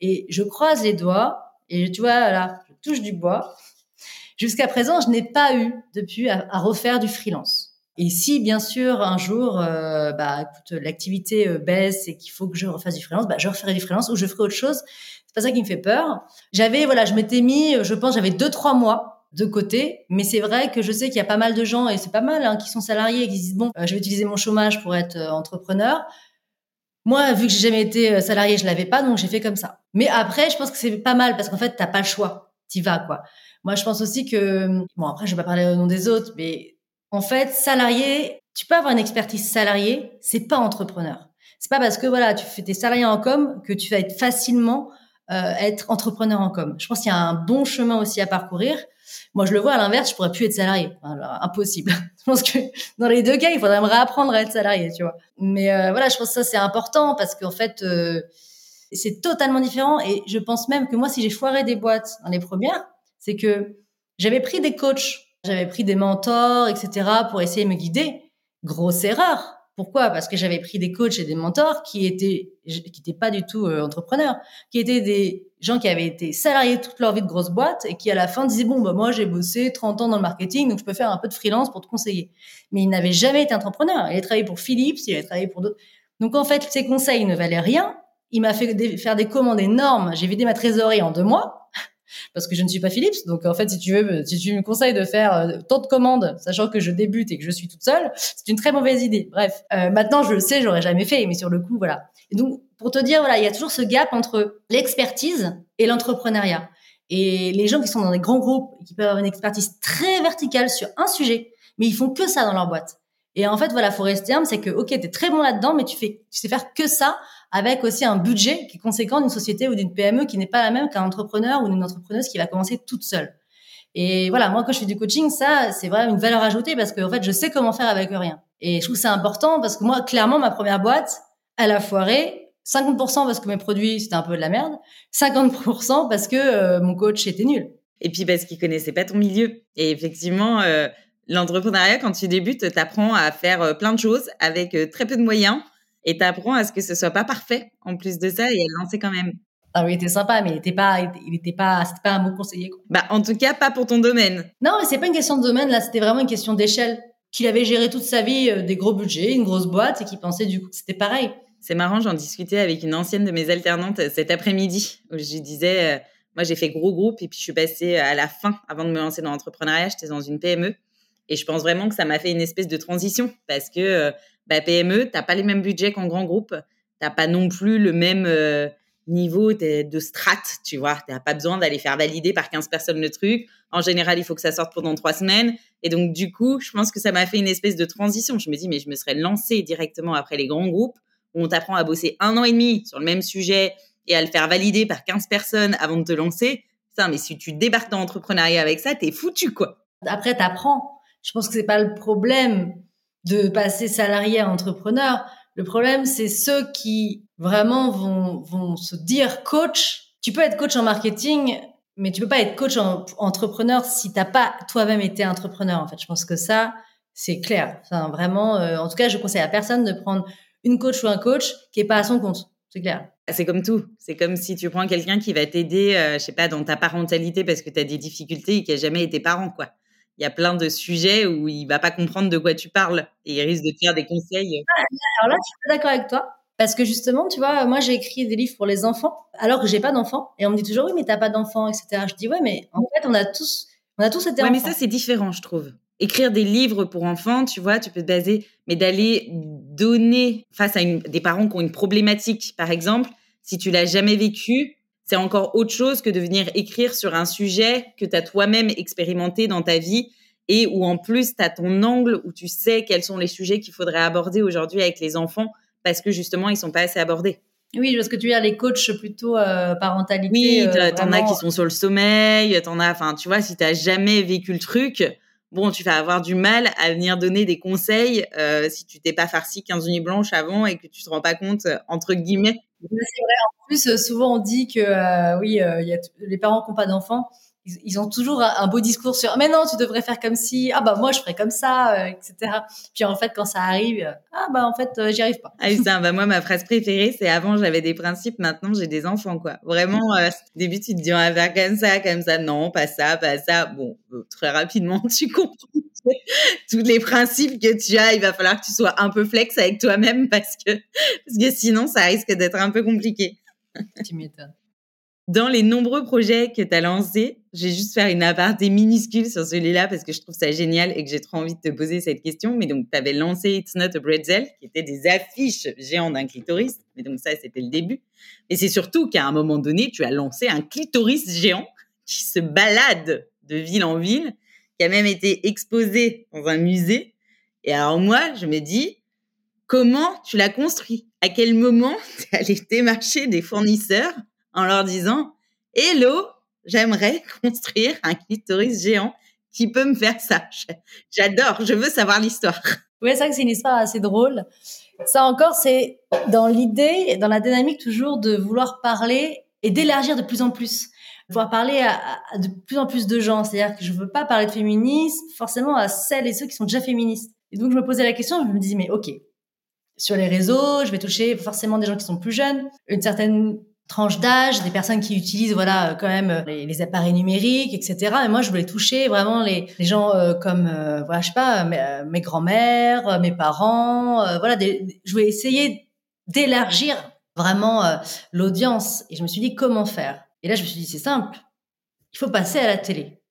Et je croise les doigts et tu vois là, je touche du bois Jusqu'à présent, je n'ai pas eu depuis à, refaire du freelance. Et si, bien sûr, un jour, euh, bah, écoute, l'activité euh, baisse et qu'il faut que je refasse du freelance, bah, je referai du freelance ou je ferai autre chose. C'est pas ça qui me fait peur. J'avais, voilà, je m'étais mis, je pense, j'avais deux, trois mois de côté, mais c'est vrai que je sais qu'il y a pas mal de gens, et c'est pas mal, hein, qui sont salariés et qui disent, bon, euh, je vais utiliser mon chômage pour être entrepreneur. Moi, vu que j'ai jamais été salarié, je l'avais pas, donc j'ai fait comme ça. Mais après, je pense que c'est pas mal parce qu'en fait, t'as pas le choix. T'y vas, quoi. Moi, je pense aussi que, bon, après, je vais pas parler au nom des autres, mais en fait, salarié, tu peux avoir une expertise salariée, c'est pas entrepreneur. C'est pas parce que voilà, tu fais tes salariés en com que tu vas être facilement euh, être entrepreneur en com. Je pense qu'il y a un bon chemin aussi à parcourir. Moi, je le vois à l'inverse, je pourrais plus être salarié. impossible. [LAUGHS] je pense que dans les deux cas, il faudrait me réapprendre à être salarié, tu vois. Mais euh, voilà, je pense que ça c'est important parce qu'en fait, euh, c'est totalement différent. Et je pense même que moi, si j'ai foiré des boîtes dans les premières, c'est que j'avais pris des coachs, j'avais pris des mentors, etc. pour essayer de me guider. Grosse erreur. Pourquoi? Parce que j'avais pris des coachs et des mentors qui étaient qui étaient pas du tout euh, entrepreneurs, qui étaient des gens qui avaient été salariés toute leur vie de grosse boîte et qui à la fin disaient bon bah moi j'ai bossé 30 ans dans le marketing donc je peux faire un peu de freelance pour te conseiller. Mais ils n'avaient jamais été entrepreneurs. Il avait travaillé pour Philips, il avait travaillé pour d'autres. Donc en fait ces conseils ne valaient rien. Il m'a fait faire des commandes énormes. J'ai vidé ma trésorerie en deux mois parce que je ne suis pas Philips. Donc en fait, si tu veux, si tu me conseilles de faire euh, tant de commandes, sachant que je débute et que je suis toute seule, c'est une très mauvaise idée. Bref, euh, maintenant je le sais, j'aurais jamais fait, mais sur le coup, voilà. Et donc pour te dire, voilà, il y a toujours ce gap entre l'expertise et l'entrepreneuriat. Et les gens qui sont dans des grands groupes, qui peuvent avoir une expertise très verticale sur un sujet, mais ils font que ça dans leur boîte. Et en fait, voilà, faut rester humble, c'est que, ok, t'es très bon là-dedans, mais tu fais, tu sais faire que ça avec aussi un budget qui est conséquent d'une société ou d'une PME qui n'est pas la même qu'un entrepreneur ou d'une entrepreneuse qui va commencer toute seule. Et voilà, moi, quand je fais du coaching, ça, c'est vraiment une valeur ajoutée parce qu'en fait, je sais comment faire avec rien. Et je trouve c'est important parce que moi, clairement, ma première boîte, elle a foiré. 50% parce que mes produits, c'était un peu de la merde. 50% parce que euh, mon coach était nul. Et puis parce qu'il connaissait pas ton milieu. Et effectivement, euh, l'entrepreneuriat, quand tu débutes, t'apprends à faire euh, plein de choses avec très peu de moyens et t'apprends à ce que ce soit pas parfait en plus de ça et à lancer quand même. Ah oui, il était sympa, mais il était pas, il était pas, c'était pas un bon conseiller. Quoi. Bah, en tout cas, pas pour ton domaine. Non, mais c'est pas une question de domaine, là, c'était vraiment une question d'échelle. Qu'il avait géré toute sa vie euh, des gros budgets, une grosse boîte, et qu'il pensait du coup que c'était pareil. C'est marrant, j'en discutais avec une ancienne de mes alternantes euh, cet après-midi, où je disais, euh, moi j'ai fait gros groupe, et puis je suis passée à la fin, avant de me lancer dans l'entrepreneuriat, j'étais dans une PME. Et je pense vraiment que ça m'a fait une espèce de transition, parce que bah, PME, t'as pas les mêmes budgets qu'en grand groupe. T'as pas non plus le même euh, niveau de strat, tu vois. T'as pas besoin d'aller faire valider par 15 personnes le truc. En général, il faut que ça sorte pendant trois semaines. Et donc, du coup, je pense que ça m'a fait une espèce de transition. Je me dis, mais je me serais lancée directement après les grands groupes où on t'apprend à bosser un an et demi sur le même sujet et à le faire valider par 15 personnes avant de te lancer. Ça, mais si tu débarques dans l'entrepreneuriat avec ça, t'es foutu, quoi. Après, t'apprends. Je pense que c'est pas le problème de passer salarié à entrepreneur. Le problème, c'est ceux qui vraiment vont, vont se dire coach. Tu peux être coach en marketing, mais tu peux pas être coach en entrepreneur si t'as pas toi-même été entrepreneur. En fait, je pense que ça, C'est clair. Enfin, vraiment, en tout cas, je conseille à personne de prendre une coach ou un coach qui est pas à son compte. C'est clair. C'est comme tout. C'est comme si tu prends quelqu'un qui va t'aider, je sais pas, dans ta parentalité parce que tu as des difficultés et qui a jamais été parent, quoi il y a plein de sujets où il va pas comprendre de quoi tu parles et il risque de te faire des conseils. Alors là, je suis pas d'accord avec toi. Parce que justement, tu vois, moi j'ai écrit des livres pour les enfants, alors que j'ai pas d'enfants. Et on me dit toujours, oui, mais t'as pas d'enfants, etc. Je dis, ouais, mais en fait, on a tous, on a tous été ouais, enfants. mais ça, c'est différent, je trouve. Écrire des livres pour enfants, tu vois, tu peux te baser, mais d'aller donner face à des parents qui ont une problématique, par exemple, si tu l'as jamais vécu, c'est encore autre chose que de venir écrire sur un sujet que tu as toi-même expérimenté dans ta vie et où en plus tu as ton angle où tu sais quels sont les sujets qu'il faudrait aborder aujourd'hui avec les enfants parce que justement ils sont pas assez abordés. Oui, parce que tu veux dire les coachs plutôt euh, parentalité. Oui, euh, t'en as qui sont sur le sommeil, t'en as, enfin, tu vois, si t'as jamais vécu le truc, bon, tu vas avoir du mal à venir donner des conseils euh, si tu t'es pas farci 15 nuits blanches avant et que tu te rends pas compte, entre guillemets, c'est vrai. En plus, euh, souvent on dit que euh, oui, euh, les parents qui n'ont pas d'enfants, ils, ont toujours un, beau discours sur mais non, tu devrais faire comme si ah bah moi je ferais comme ça, etc. Puis en fait, quand ça arrive, ah bah en fait j'y arrive pas. Ah bah moi ma phrase préférée c'est avant j'avais des principes, maintenant j'ai des enfants quoi. Vraiment, au début tu te dis on va faire comme ça, comme ça, non, pas ça, pas ça. Bon, très rapidement [LAUGHS] tu comprends [LAUGHS] tous les principes que tu as, il va falloir que tu sois un peu flex avec toi-même parce que, parce que sinon, ça risque d'être un peu compliqué. tu m'étonnes. Dans les nombreux projets que tu as lancés, je vais juste faire une aparté minuscule sur celui-là parce que je trouve ça génial et que j'ai trop envie de te poser cette question. Mais donc, tu avais lancé It's Not a Bretzel, qui était des affiches géantes d'un clitoris. Mais donc, ça, c'était le début. Et c'est surtout qu'à un moment donné, tu as lancé un clitoris géant qui se balade de ville en ville a même été exposé dans un musée. Et alors moi, je me dis, comment tu l'as construit? À quel moment [LAUGHS] tu es allé démarcher des fournisseurs en leur disant, Hello, j'aimerais construire un clitoris géant qui peut me faire ça. [LAUGHS] J'adore, je veux savoir l'histoire. Oui, c'est c'est une histoire assez drôle. Ça encore, c'est dans l'idée, dans la dynamique toujours de vouloir parler et d'élargir de plus en plus pouvoir parler à, de plus en plus de gens. C'est-à-dire que je veux pas parler de féminisme forcément à celles et ceux qui sont déjà féministes. Et donc, je me posais la question, je me disais, mais ok, sur les réseaux, je vais toucher forcément des gens qui sont plus jeunes, une certaine tranche d'âge, des personnes qui utilisent voilà quand même les, appareils numériques, etc. Et moi, je voulais toucher vraiment les, les gens euh, comme euh, voilà, je sais pas, mes, euh, mes grands-mères, mes parents, voilà. Je voulais essayer d'élargir vraiment l'audience. Et je me suis dit comment faire? Et là, je me suis dit, c'est simple. Il faut passer à la télé.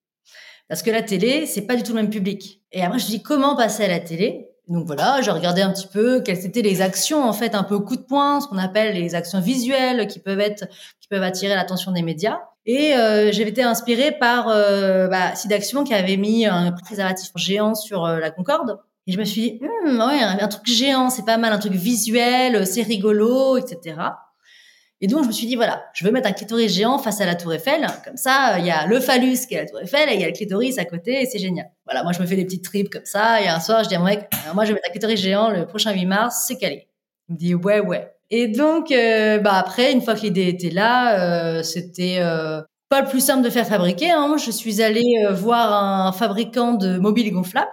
Parce que la télé, c'est pas du tout le même public. Et après, je me suis dit, comment passer à la télé? Donc voilà, j'ai regardé un petit peu quelles étaient les actions en fait un peu coup de poing, ce qu'on appelle les actions visuelles qui peuvent être qui peuvent attirer l'attention des médias. Et euh, j'avais été inspirée par euh, bah, Sidaction qui avait mis un préservatif géant sur euh, la Concorde. Et je me suis dit, hum, ouais, un truc géant, c'est pas mal, un truc visuel, c'est rigolo, etc. Et donc, je me suis dit, voilà, je veux mettre un clitoris géant face à la tour Eiffel. Comme ça, il y a le phallus qui est la tour Eiffel et il y a le clitoris à côté et c'est génial. Voilà, moi, je me fais des petites tripes comme ça. Et un soir, je dis à mon mec, moi, je vais mettre un clitoris géant le prochain 8 mars, c'est calé. Il me dit, ouais, ouais. Et donc, euh, bah après, une fois que l'idée était là, euh, c'était euh, pas le plus simple de faire fabriquer. Hein. Je suis allée euh, voir un fabricant de mobiles gonflables.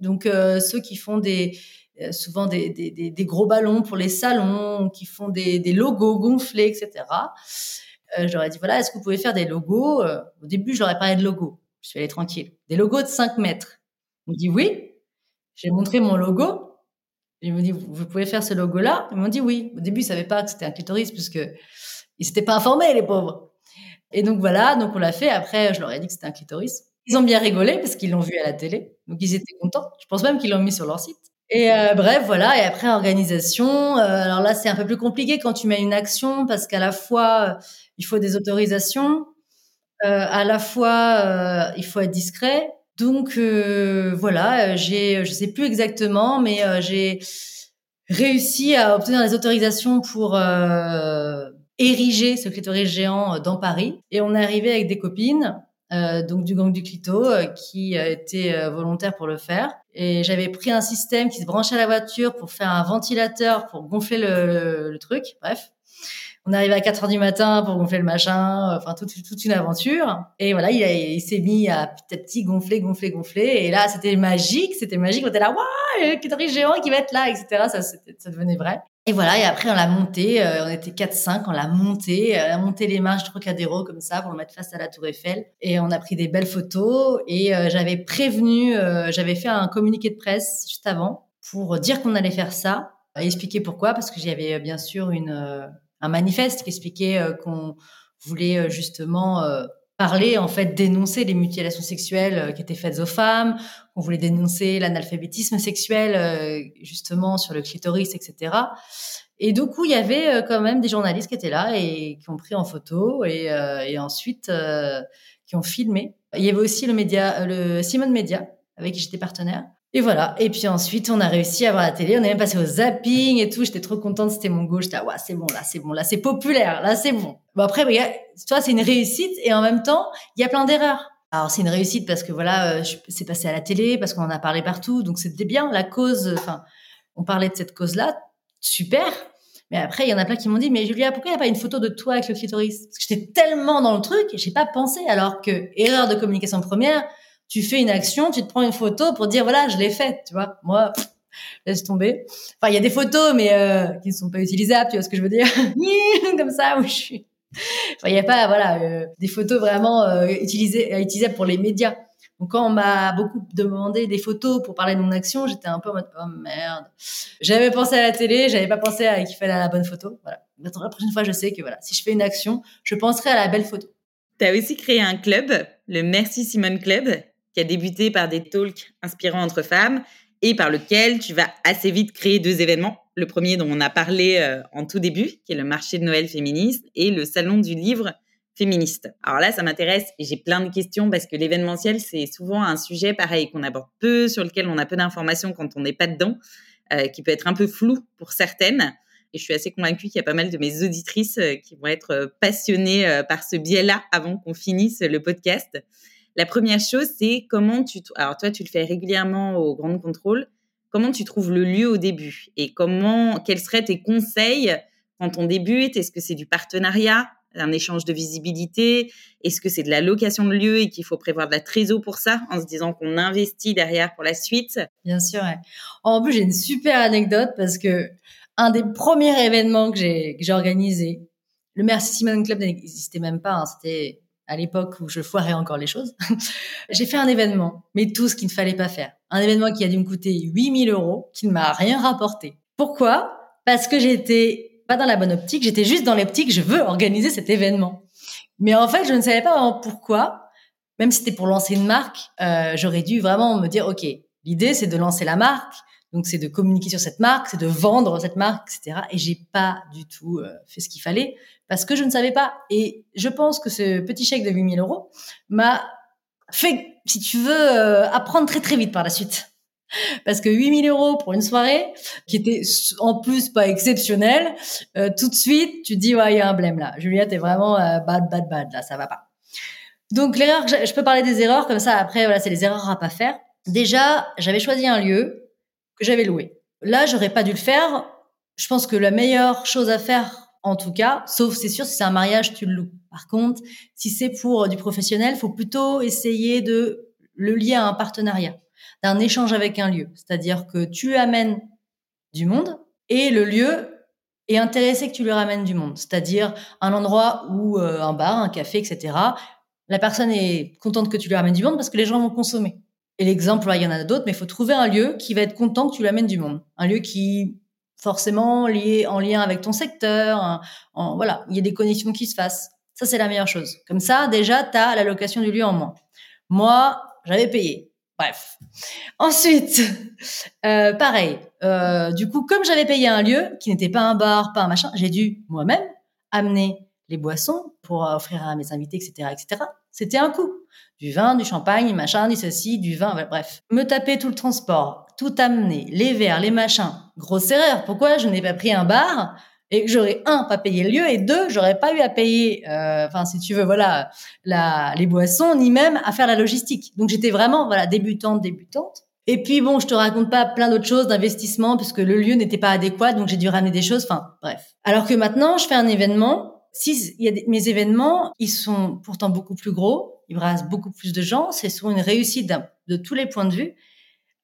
Donc, euh, ceux qui font des euh, souvent des, gros ballons pour les salons, qui font des, logos gonflés, etc. Euh, j'aurais dit, voilà, est-ce que vous pouvez faire des logos euh, Au début, j'aurais parlé de logos. Je suis allée tranquille. Des logos de 5 mètres. On me dit oui. J'ai montré mon logo. Ils m'ont dit, vous pouvez faire ce logo-là? Ils m'ont dit oui. Au début, ils savaient pas que c'était un clitoris, puisque ils s'étaient pas informés, les pauvres. Et donc voilà, donc on l'a fait. Après, je leur ai dit que c'était un clitoris. Ils ont bien rigolé parce qu'ils l'ont vu à la télé. Donc ils étaient contents. Je pense même qu'ils l'ont mis sur leur site. Et euh, bref, voilà. Et après organisation. Euh, alors là, c'est un peu plus compliqué quand tu mets une action parce qu'à la fois euh, il faut des autorisations, à la fois il faut être discret. Donc voilà, j'ai, je sais plus exactement, mais j'ai réussi à obtenir des autorisations pour ériger ce clitoris géant dans Paris. Et on est arrivé avec des copines donc du gang du clito, qui été euh, volontaire pour le faire. Et j'avais pris un système qui se branchait à la voiture pour faire un ventilateur pour gonfler le, le, truc. Bref, On arrive à 4 heures du matin pour gonfler le machin, enfin toute, une aventure. Et voilà, il, s'est mis à petit à petit gonfler, gonfler, gonfler. Et là, c'était magique, c'était magique. On était là, waouh, le géant qui va être là, etc. Ça, ça devenait vrai. Et voilà, et après on l'a monté, euh, on était 4-5, on l'a monté, euh, on a monté les marches Trocadéro comme ça pour le mettre face à la tour Eiffel. Et on a pris des belles photos et euh, j'avais prévenu, j'avais fait un communiqué de presse juste avant pour dire qu'on allait faire ça et expliquer pourquoi, parce que j'avais bien sûr une, un manifeste qui expliquait qu'on voulait justement parler, en fait, dénoncer les mutilations sexuelles euh, qui étaient faites aux femmes. On voulait dénoncer l'analphabétisme sexuel, euh, justement, sur le clitoris, etc. Et du coup, il y avait euh, quand même des journalistes qui étaient là et qui ont pris en photo et, et ensuite qui ont filmé. Il y avait aussi le média, le Simone Media, avec qui j'étais partenaire, et voilà. Et puis ensuite, on a réussi à voir la télé. On est même passé au zapping et tout. J'étais trop contente. C'était mon gauche. J'étais, ouais, c'est bon, là, c'est bon, là, c'est populaire. Là, c'est bon. Bon, après, tu vois, c'est une réussite. Et en même temps, il y a plein d'erreurs. Alors, c'est une réussite parce que voilà, euh, c'est passé à la télé, parce qu'on en a parlé partout. Donc, c'était bien. La cause, enfin, on parlait de cette cause-là. Super. Mais après, il y en a plein qui m'ont dit, mais Julia, pourquoi il n'y a pas une photo de toi avec le clitoris? Parce que j'étais tellement dans le truc, j'ai pas pensé. Alors que, erreur de communication première, tu fais une action, tu te prends une photo pour dire voilà, je l'ai faite, tu vois. Moi, laisse tomber. Enfin, il y a des photos, mais euh, qui ne sont pas utilisables, tu vois ce que je veux dire? [LAUGHS] Comme ça, où je suis. Enfin, il n'y a pas, voilà, euh, des photos vraiment euh, utilisées, utilisables pour les médias. Donc, quand on m'a beaucoup demandé des photos pour parler de mon action, j'étais un peu en mode oh merde. J'avais pensé à la télé, j'avais pas pensé à qu'il fallait la bonne photo. Voilà. Maintenant, la prochaine fois, je sais que voilà, si je fais une action, je penserai à la belle photo. Tu as aussi créé un club, le Merci Simone Club, qui a débuté par des talks inspirants entre femmes et par lequel tu vas assez vite créer deux événements. Le premier dont on a parlé euh, en tout début, qui est le marché de Noël féministe et le salon du livre féministe. Alors là, ça m'intéresse et j'ai plein de questions parce que l'événementiel, c'est souvent un sujet pareil qu'on aborde peu, sur lequel on a peu d'informations quand on n'est pas dedans, euh, qui peut être un peu flou pour certaines. Et je suis assez convaincue qu'il y a pas mal de mes auditrices euh, qui vont être passionnées par ce biais-là avant qu'on finisse le podcast. La première chose, c'est comment tu... Alors toi, tu le fais régulièrement au Grand Contrôle. Comment tu trouves le lieu au début Et comment, quels seraient tes conseils quand on débute Est-ce que c'est du partenariat, un échange de visibilité? Est-ce que c'est de la location de lieu et qu'il faut prévoir de la trésor pour ça, en se disant qu'on investit derrière pour la suite? Bien sûr. En plus, j'ai une super anecdote parce que un des premiers événements que j'ai organisé, le Merci Simone Club n'existait même pas. Hein, c'était à l'époque où je foirais encore les choses, [LAUGHS] j'ai fait un événement, mais tout ce qu'il ne fallait pas faire. Un événement qui a dû me coûter 8000 euros, qui ne m'a rien rapporté. Pourquoi? Parce que j'étais pas dans la bonne optique, j'étais juste dans l'optique, je veux organiser cet événement. Mais en fait, je ne savais pas vraiment pourquoi. Même si c'était pour lancer une marque, euh, j'aurais dû vraiment me dire, OK, l'idée, c'est de lancer la marque, donc c'est de communiquer sur cette marque, c'est de vendre cette marque, etc. Et j'ai pas du tout euh, fait ce qu'il fallait parce que je ne savais pas. Et je pense que ce petit chèque de 8000 euros m'a fait, si tu veux, euh, apprendre très très vite par la suite. Parce que 8000 euros pour une soirée, qui était en plus pas exceptionnelle, euh, tout de suite, tu dis, ouais, il y a un blême là. Juliette est vraiment bad, bad, bad, là, ça va pas. Donc l'erreur, je peux parler des erreurs comme ça, après, voilà, c'est les erreurs à pas faire. Déjà, j'avais choisi un lieu que j'avais loué. Là, j'aurais pas dû le faire. Je pense que la meilleure chose à faire, en tout cas, sauf c'est sûr, si c'est un mariage, tu le loues. Par contre, si c'est pour du professionnel, faut plutôt essayer de le lier à un partenariat, d'un échange avec un lieu. C'est-à-dire que tu amènes du monde et le lieu est intéressé que tu lui ramènes du monde. C'est-à-dire un endroit où euh, un bar, un café, etc. La personne est contente que tu lui ramènes du monde parce que les gens vont consommer. Et l'exemple, il y en a d'autres, mais il faut trouver un lieu qui va être content que tu l'amènes du monde. Un lieu qui, forcément, lié, en lien avec ton secteur, voilà, il y a des connexions qui se fassent. Ça, c'est la meilleure chose. Comme ça, déjà, tu as la location du lieu en moins. Moi, j'avais payé. Bref. Ensuite, [LAUGHS] euh, pareil. Euh, du coup, comme j'avais payé un lieu qui n'était pas un bar, pas un machin, j'ai dû moi-même amener les boissons pour offrir à mes invités, etc., etc. C'était un coût du vin, du champagne, machin, du ceci, du vin, bref. Me taper tout le transport, tout amener, les verres, les machins. Grosse erreur. Pourquoi je n'ai pas pris un bar et que j'aurais un pas payé le lieu et deux j'aurais pas eu à payer euh, enfin si tu veux voilà la, les boissons ni même à faire la logistique donc j'étais vraiment voilà débutante débutante Et puis bon, je te raconte pas plein d'autres choses d'investissement puisque le lieu n'était pas adéquat, donc j'ai dû ramener des choses. Enfin, bref. Alors que maintenant, je fais un événement. Si il y a mes événements, ils sont pourtant beaucoup plus gros, ils brassent beaucoup plus de gens, c'est souvent une réussite de tous les points de vue.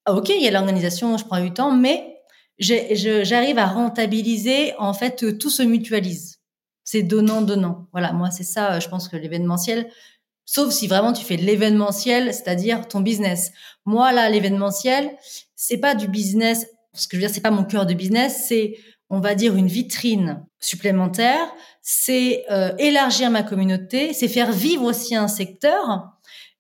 Ah, ok, il y a l'organisation, je prends du temps, mais j'arrive à rentabiliser. En fait, tout se mutualise. C'est donnant donnant. Voilà, moi c'est ça. Je pense que l'événementiel, Sauf si vraiment tu fais l'événementiel, c'est-à-dire ton business. Moi, là, l'événementiel, c'est pas du business. Ce que je veux dire, c'est pas mon cœur de business. C'est, on va dire, une vitrine supplémentaire. C'est euh, élargir ma communauté. C'est faire vivre aussi un secteur.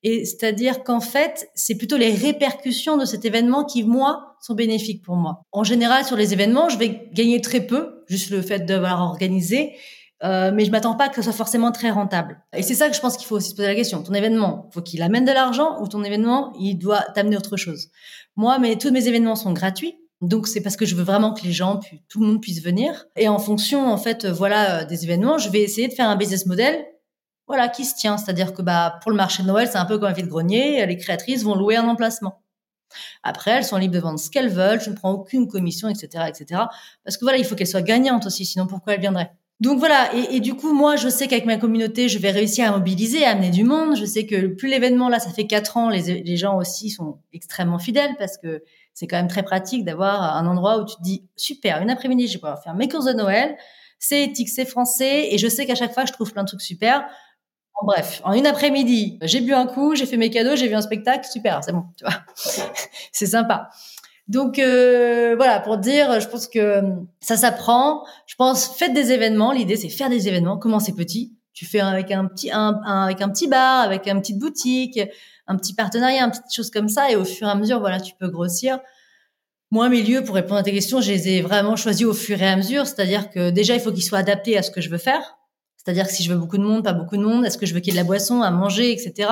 Et c'est-à-dire qu'en fait, c'est plutôt les répercussions de cet événement qui, moi, sont bénéfiques pour moi. En général, sur les événements, je vais gagner très peu, juste le fait d'avoir organisé. Euh, mais je m'attends pas que ce soit forcément très rentable. Et c'est ça que je pense qu'il faut aussi se poser la question. Ton événement, faut qu'il amène de l'argent ou ton événement, il doit t'amener autre chose? Moi, mais tous mes événements sont gratuits. Donc c'est parce que je veux vraiment que les gens, tout le monde puisse venir. Et en fonction, en fait, voilà, euh, des événements, je vais essayer de faire un business model, voilà, qui se tient. C'est-à-dire que bah pour le marché de Noël, c'est un peu comme un vide-grenier. Les créatrices vont louer un emplacement. Après, elles sont libres de vendre ce qu'elles veulent. Je ne prends aucune commission, etc., etc. Parce que voilà, il faut qu'elles soient gagnantes aussi. Sinon, pourquoi elles viendraient? Donc voilà, et, du coup, moi, je sais qu'avec ma communauté, je vais réussir à mobiliser, à amener du monde. Je sais que plus l'événement, là, ça fait quatre ans, les gens aussi sont extrêmement fidèles parce que c'est quand même très pratique d'avoir un endroit où tu te dis, super, une après-midi, je vais pouvoir faire mes courses de Noël, c'est éthique, c'est français, et je sais qu'à chaque fois, je trouve plein de trucs super. En bref, en une après-midi, j'ai bu un coup, j'ai fait mes cadeaux, j'ai vu un spectacle, super, c'est bon, tu vois. [LAUGHS] c'est sympa. Donc euh, voilà, pour dire, je pense que ça s'apprend. Je pense, faites des événements. L'idée, c'est faire des événements. Commencez petit. Tu fais avec un petit, un, avec un petit bar, avec une petite boutique, un petit partenariat, une petite chose comme ça. Et au fur et à mesure, voilà, tu peux grossir. Moi, mes lieux, pour répondre à tes questions, je les ai vraiment choisis au fur et à mesure. C'est-à-dire que déjà, il faut qu'ils soient adaptés à ce que je veux faire. C'est-à-dire que si je veux beaucoup de monde, pas beaucoup de monde, est-ce que je veux qu'il y ait de la boisson à manger, etc.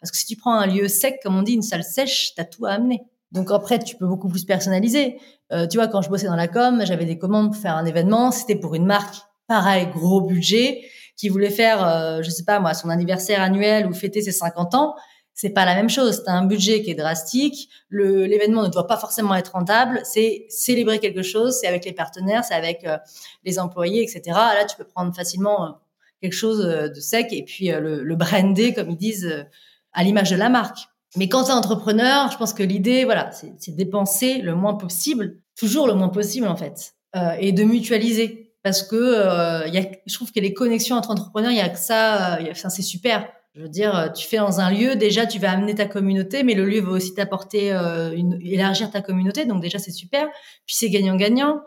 Parce que si tu prends un lieu sec, comme on dit, une salle sèche, t'as tout à amener. Donc après, tu peux beaucoup plus personnaliser. Euh, tu vois, quand je bossais dans la com, j'avais des commandes pour faire un événement. C'était pour une marque, pareil, gros budget, qui voulait faire, euh, je sais pas moi, son anniversaire annuel ou fêter ses 50 ans. C'est pas la même chose. T'as un budget qui est drastique. Le, l'événement ne doit pas forcément être rentable. C'est célébrer quelque chose. C'est avec les partenaires, c'est avec euh, les employés, etc. Là, tu peux prendre facilement euh, quelque chose de sec et puis le, brander, comme ils disent, à l'image de la marque. Mais quand tu es entrepreneur, je pense que l'idée, voilà, c'est dépenser le moins possible, toujours le moins possible en fait, et de mutualiser. Parce que euh, y a, je trouve que les connexions entre entrepreneurs, il y a que ça, euh, c'est super. Je veux dire, tu fais dans un lieu, déjà tu vas amener ta communauté, mais le lieu va aussi t'apporter, euh, une, élargir ta communauté, donc déjà c'est super. Puis c'est gagnant-gagnant.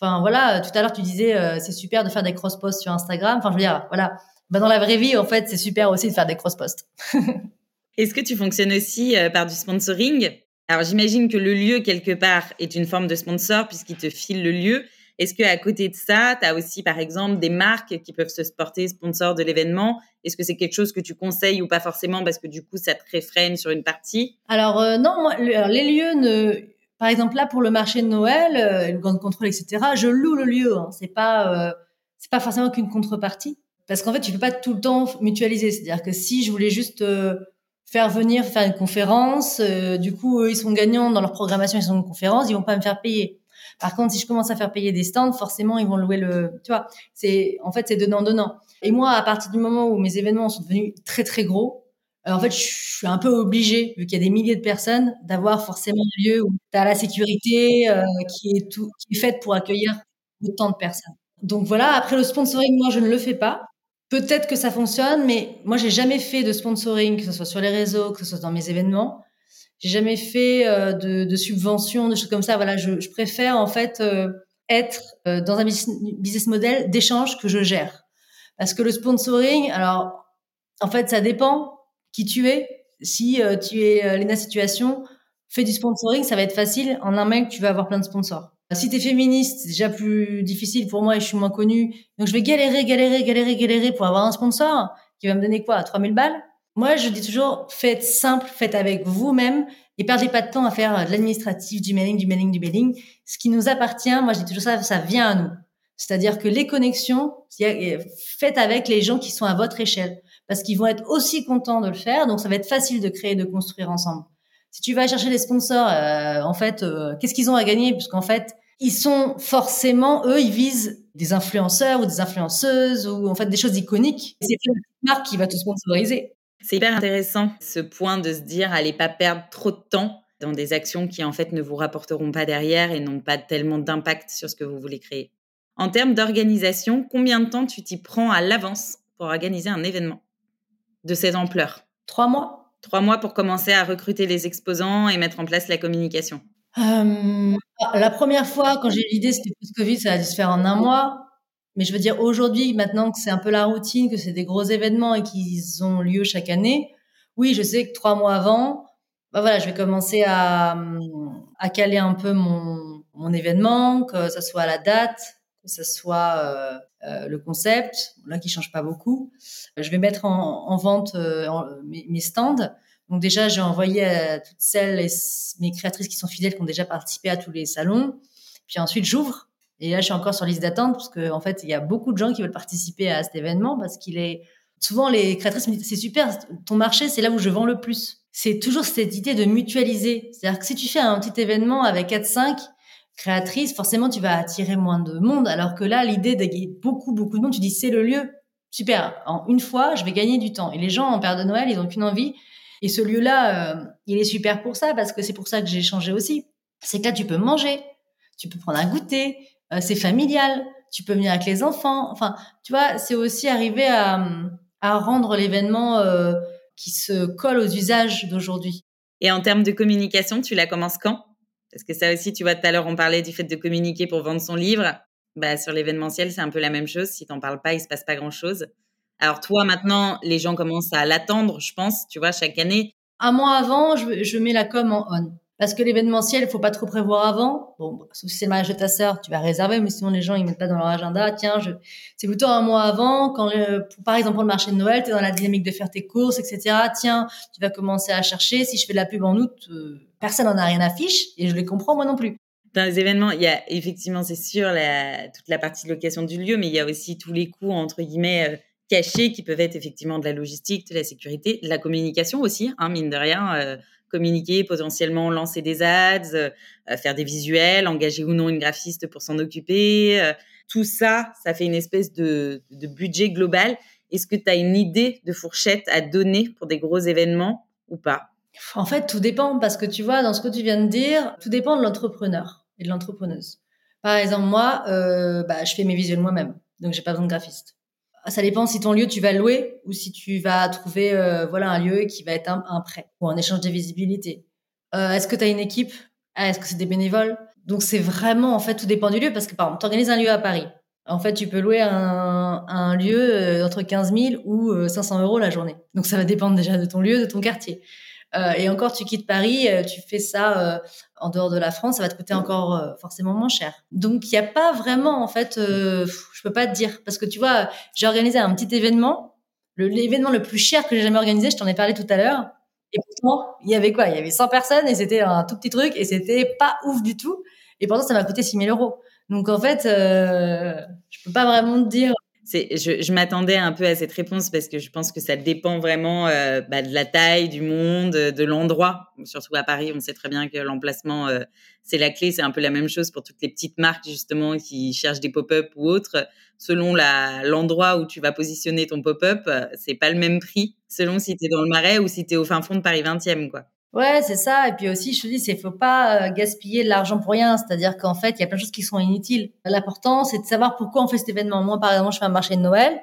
Enfin voilà, tout à l'heure tu disais euh, c'est super de faire des cross-posts sur Instagram. Enfin je veux dire, voilà, bah, dans la vraie vie en fait c'est super aussi de faire des cross-posts. [LAUGHS] Est-ce que tu fonctionnes aussi euh, par du sponsoring? Alors j'imagine que le lieu quelque part est une forme de sponsor puisqu'il te file le lieu. Est-ce que à côté de ça, tu as aussi par exemple des marques qui peuvent se porter sponsor de l'événement? Est-ce que c'est quelque chose que tu conseilles ou pas forcément parce que du coup ça te réfrène sur une partie? Alors euh, non, les lieux ne par exemple là pour le marché de Noël, euh, le grand contrôle etc. Je loue le lieu, hein. c'est pas c'est pas forcément qu'une contrepartie parce qu'en fait tu peux pas tout le temps mutualiser. C'est-à-dire que si je voulais juste faire venir faire une conférence. Euh, du coup, eux, ils sont gagnants dans leur programmation, ils sont une conférence, ils vont pas me faire payer. Par contre, si je commence à faire payer des stands, forcément, ils vont louer le, tu vois, c'est, en fait, c'est donnant donnant. Et moi, à partir du moment où mes événements sont devenus très très gros, euh, en fait, je suis un peu obligée, vu qu'il y a des milliers de personnes, d'avoir forcément un lieu où tu as la sécurité euh, qui est tout, qui est faite pour accueillir autant de personnes. Donc voilà. Après le sponsoring, moi, je ne le fais pas. Peut-être que ça fonctionne, mais moi, j'ai jamais fait de sponsoring, que ce soit sur les réseaux, que ce soit dans mes événements. J'ai jamais fait euh, de, de subventions, de choses comme ça. Voilà, je, préfère en fait euh, être euh, dans un business model d'échange que je gère. Parce que le sponsoring, alors en fait, ça dépend qui tu es. Si tu es Lena Situation, fais du sponsoring, ça va être facile. En un mec, tu vas avoir plein de sponsors. Si t'es féministe, c'est déjà plus difficile pour moi et je suis moins connue. Donc je vais galérer, galérer, galérer, galérer pour avoir un sponsor qui va me donner quoi 3000 balles? Moi, je dis toujours, faites simple, faites avec vous-même et perdez pas de temps à faire de l'administratif, du mailing, du mailing, du mailing. Ce qui nous appartient, moi je dis toujours ça, ça vient à nous. C'est-à-dire que les connexions, faites avec les gens qui sont à votre échelle parce qu'ils vont être aussi contents de le faire. Donc ça va être facile de créer, de construire ensemble. Si tu vas chercher les sponsors, euh, en fait, euh, qu'est-ce qu'ils ont à gagner? Puisqu'en fait, ils sont forcément, eux, ils visent des influenceurs ou des influenceuses ou en fait des choses iconiques. C'est une marque qui va te sponsoriser. C'est hyper intéressant ce point de se dire allez pas perdre trop de temps dans des actions qui en fait ne vous rapporteront pas derrière et n'ont pas tellement d'impact sur ce que vous voulez créer. En termes d'organisation, combien de temps tu t'y prends à l'avance pour organiser un événement de cette ampleur Trois mois. Trois mois pour commencer à recruter les exposants et mettre en place la communication. Euh, la première fois, quand j'ai eu l'idée, c'était post-Covid, ça a dû se faire en un mois. Mais je veux dire, aujourd'hui, maintenant que c'est un peu la routine, que c'est des gros événements et qu'ils ont lieu chaque année, oui, je sais que trois mois avant, bah voilà, je vais commencer à, à caler un peu mon, événement, que ce soit la date, que ce soit euh, euh, le concept, là qui change pas beaucoup. Je vais mettre en, en vente euh, mes, mes, stands. Donc déjà, j'ai envoyé à toutes celles, et mes créatrices qui sont fidèles, qui ont déjà participé à tous les salons. Puis ensuite, j'ouvre. Et là, je suis encore sur liste d'attente parce que en fait, il y a beaucoup de gens qui veulent participer à cet événement parce qu'il est souvent les créatrices me disent c'est super, ton marché, c'est là où je vends le plus. C'est toujours cette idée de mutualiser. C'est-à-dire que si tu fais un petit événement avec 4-5 créatrices, forcément, tu vas attirer moins de monde. Alors que là, l'idée de beaucoup, beaucoup de monde, tu dis c'est le lieu. Super. En une fois, je vais gagner du temps. Et les gens en période de Noël, ils n'ont qu'une envie. Et ce lieu-là, euh, il est super pour ça parce que c'est pour ça que j'ai changé aussi. C'est que là, tu peux manger, tu peux prendre un goûter, euh, c'est familial, tu peux venir avec les enfants. Enfin, tu vois, c'est aussi arriver à, à rendre l'événement euh, qui se colle aux usages d'aujourd'hui. Et en termes de communication, tu la commences quand? Parce que ça aussi, tu vois, tout à l'heure, on parlait du fait de communiquer pour vendre son livre. Bah, sur l'événementiel, c'est un peu la même chose. Si t'en parles pas, il se passe pas grand-chose. Alors toi, maintenant, les gens commencent à l'attendre, je pense, tu vois, chaque année. Un mois avant, je, je mets la com en on. Parce que l'événementiel, il faut pas trop prévoir avant. Bon, si c'est le mariage de ta sœur, tu vas réserver, mais sinon les gens ils mettent pas dans leur agenda. Tiens, je... c'est plutôt un mois avant. Quand par exemple pour le marché de Noël, tu es dans la dynamique de faire tes courses, etc. Tiens, tu vas commencer à chercher. Si je fais de la pub en août, euh, personne n'en a rien à fiche et je les comprends moi non plus. Dans les événements, il y a effectivement, c'est sûr, toute la partie de location du lieu, mais il y a aussi tous les coûts entre guillemets euh, cachés qui peuvent être effectivement de la logistique, de la sécurité, de la communication aussi, hein, mine de rien. Euh communiquer, potentiellement lancer des ads, euh, faire des visuels, engager ou non une graphiste pour s'en occuper. Euh, tout ça, ça fait une espèce de, budget global. Est-ce que tu as une idée de fourchette à donner pour des gros événements ou pas? En fait, tout dépend parce que tu vois, dans ce que tu viens de dire, tout dépend de l'entrepreneur et de l'entrepreneuse. Par exemple, moi, euh, bah, je fais mes visuels moi-même, donc j'ai pas besoin de graphiste. Ah, ça dépend si ton lieu tu vas louer ou si tu vas trouver euh, voilà un lieu qui va être un, prêt ou un échange de visibilité. Euh, est-ce que tu as une équipe? Est-ce que c'est des bénévoles? Donc c'est vraiment en fait tout dépend du lieu parce que par exemple tu organises un lieu à Paris. En fait, tu peux louer un, un lieu euh, entre 15 000 ou 500 euros la journée. Donc ça va dépendre déjà de ton lieu, de ton quartier. Euh, et encore, tu quittes Paris, euh, tu fais ça euh, en dehors de la France, ça va te coûter encore forcément moins cher. Donc, il n'y a pas vraiment, en fait, je peux pas te dire. Parce que tu vois, j'ai organisé un petit événement. L'événement le, plus cher que j'ai jamais organisé, je t'en ai parlé tout à l'heure. Et pourtant, il y avait quoi? Il y avait 100 personnes et c'était un tout petit truc et c'était pas ouf du tout. Et pourtant, ça m'a coûté 6 000 euros. Donc, en fait, je peux pas vraiment te dire je, je m'attendais un peu à cette réponse parce que je pense que ça dépend vraiment euh, bah, de la taille du monde, de l'endroit. Surtout à Paris, on sait très bien que l'emplacement, euh, c'est la clé. C'est un peu la même chose pour toutes les petites marques justement qui cherchent des pop-up ou autres. Selon l'endroit où tu vas positionner ton pop-up, euh, c'est pas le même prix selon si tu es dans le Marais ou si tu es au fin fond de Paris 20e. quoi. Ouais, c'est ça. Et puis aussi, je te dis, c'est faut pas euh, gaspiller de l'argent pour rien. C'est-à-dire qu'en fait, il y a plein de choses qui sont inutiles. L'important, c'est de savoir pourquoi on fait cet événement. Moi, par exemple, je fais un marché de Noël.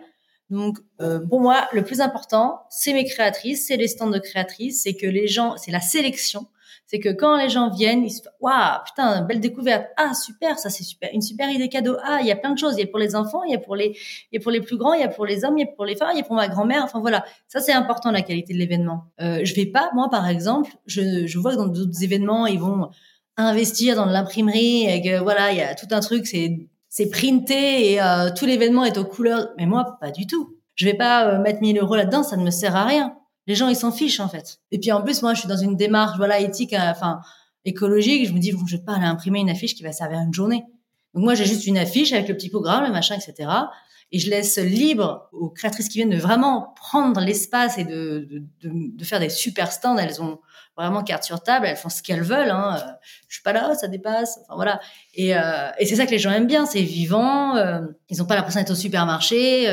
Donc, euh, pour moi, le plus important, c'est mes créatrices, c'est les stands de créatrices, c'est que les gens, c'est la sélection c'est que quand les gens viennent, ils se waouh, putain, belle découverte. Ah, super, ça c'est super, une super idée cadeau. Ah, il y a plein de choses. Il y a pour les enfants, il y a pour les, y a pour les plus grands, il y a pour les hommes, il y a pour les femmes, il y a pour ma grand-mère. Enfin voilà, ça c'est important la qualité de l'événement. Euh, je vais pas, moi par exemple, je, je vois que dans d'autres événements, ils vont investir dans l'imprimerie et que voilà, il y a tout un truc, c'est c'est printé et euh, tout l'événement est aux couleurs. Mais moi, pas du tout. Je vais pas euh, mettre 1000 euros là-dedans, ça ne me sert à rien. Les gens, ils s'en fichent, en fait. Et puis, en plus, moi, je suis dans une démarche, voilà, éthique, euh, enfin, écologique. Je me dis, bon, je vais pas aller imprimer une affiche qui va servir une journée. Donc, moi, j'ai juste une affiche avec le petit programme, le machin, etc. et je laisse libre aux créatrices qui viennent de vraiment prendre l'espace et de, de, de, faire des super stands. Elles ont vraiment carte sur table, elles font ce qu'elles veulent. Hein. Euh, je suis pas là, ça dépasse. Enfin voilà. Et, euh, et c'est ça que les gens aiment bien, c'est vivant. Euh, ils ont pas l'impression d'être au supermarché.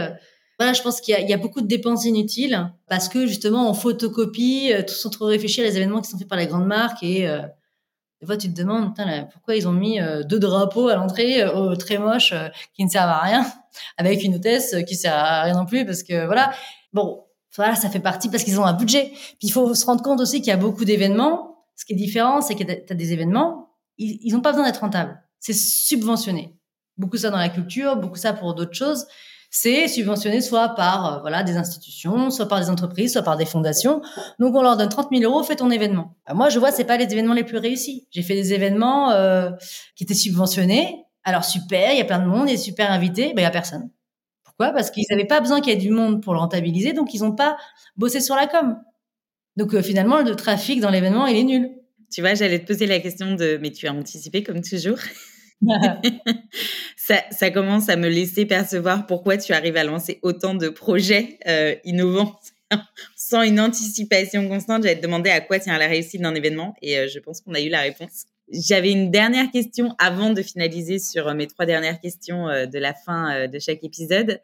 Euh. voilà, je pense qu'il y, a beaucoup de dépenses inutiles parce que justement on photocopie, tout sans trop réfléchir les événements qui sont faits par les grandes marques et des fois, tu te demandes pourquoi ils ont mis deux drapeaux à l'entrée très moches qui ne servent à rien, [LAUGHS] avec une hôtesse qui sert à rien non plus, parce que voilà. Bon, voilà, ça fait partie parce qu'ils ont un budget. Puis il faut se rendre compte aussi qu'il y a beaucoup d'événements. Ce qui est différent, c'est que tu as des événements, ils n'ont pas besoin d'être rentables. C'est subventionné. Beaucoup ça dans la culture, beaucoup ça pour d'autres choses. C'est subventionné soit par euh, voilà des institutions, soit par des entreprises, soit par des fondations. Donc on leur donne 30 000 euros, fais ton événement. Euh, moi, je vois, c'est pas les événements les plus réussis. J'ai fait des événements euh, qui étaient subventionnés. Alors super, il y a plein de monde, il y a super invités, ben il y a personne. Parce qu'ils n'avaient pas besoin qu'il y ait du monde pour le rentabiliser, donc ils n'ont pas bossé sur la com. Donc euh, finalement, le trafic dans l'événement, il est nul. Tu vois, j'allais te poser la question de, mais tu as anticipé comme toujours? [LAUGHS] ça, commence à me laisser percevoir pourquoi tu arrives à lancer autant de projets euh, innovants [LAUGHS] sans une anticipation constante. J'allais te demander à quoi tient la réussite d'un événement et euh, je pense qu'on a eu la réponse. J'avais une dernière question avant de finaliser sur euh, mes trois dernières questions de la fin de chaque épisode.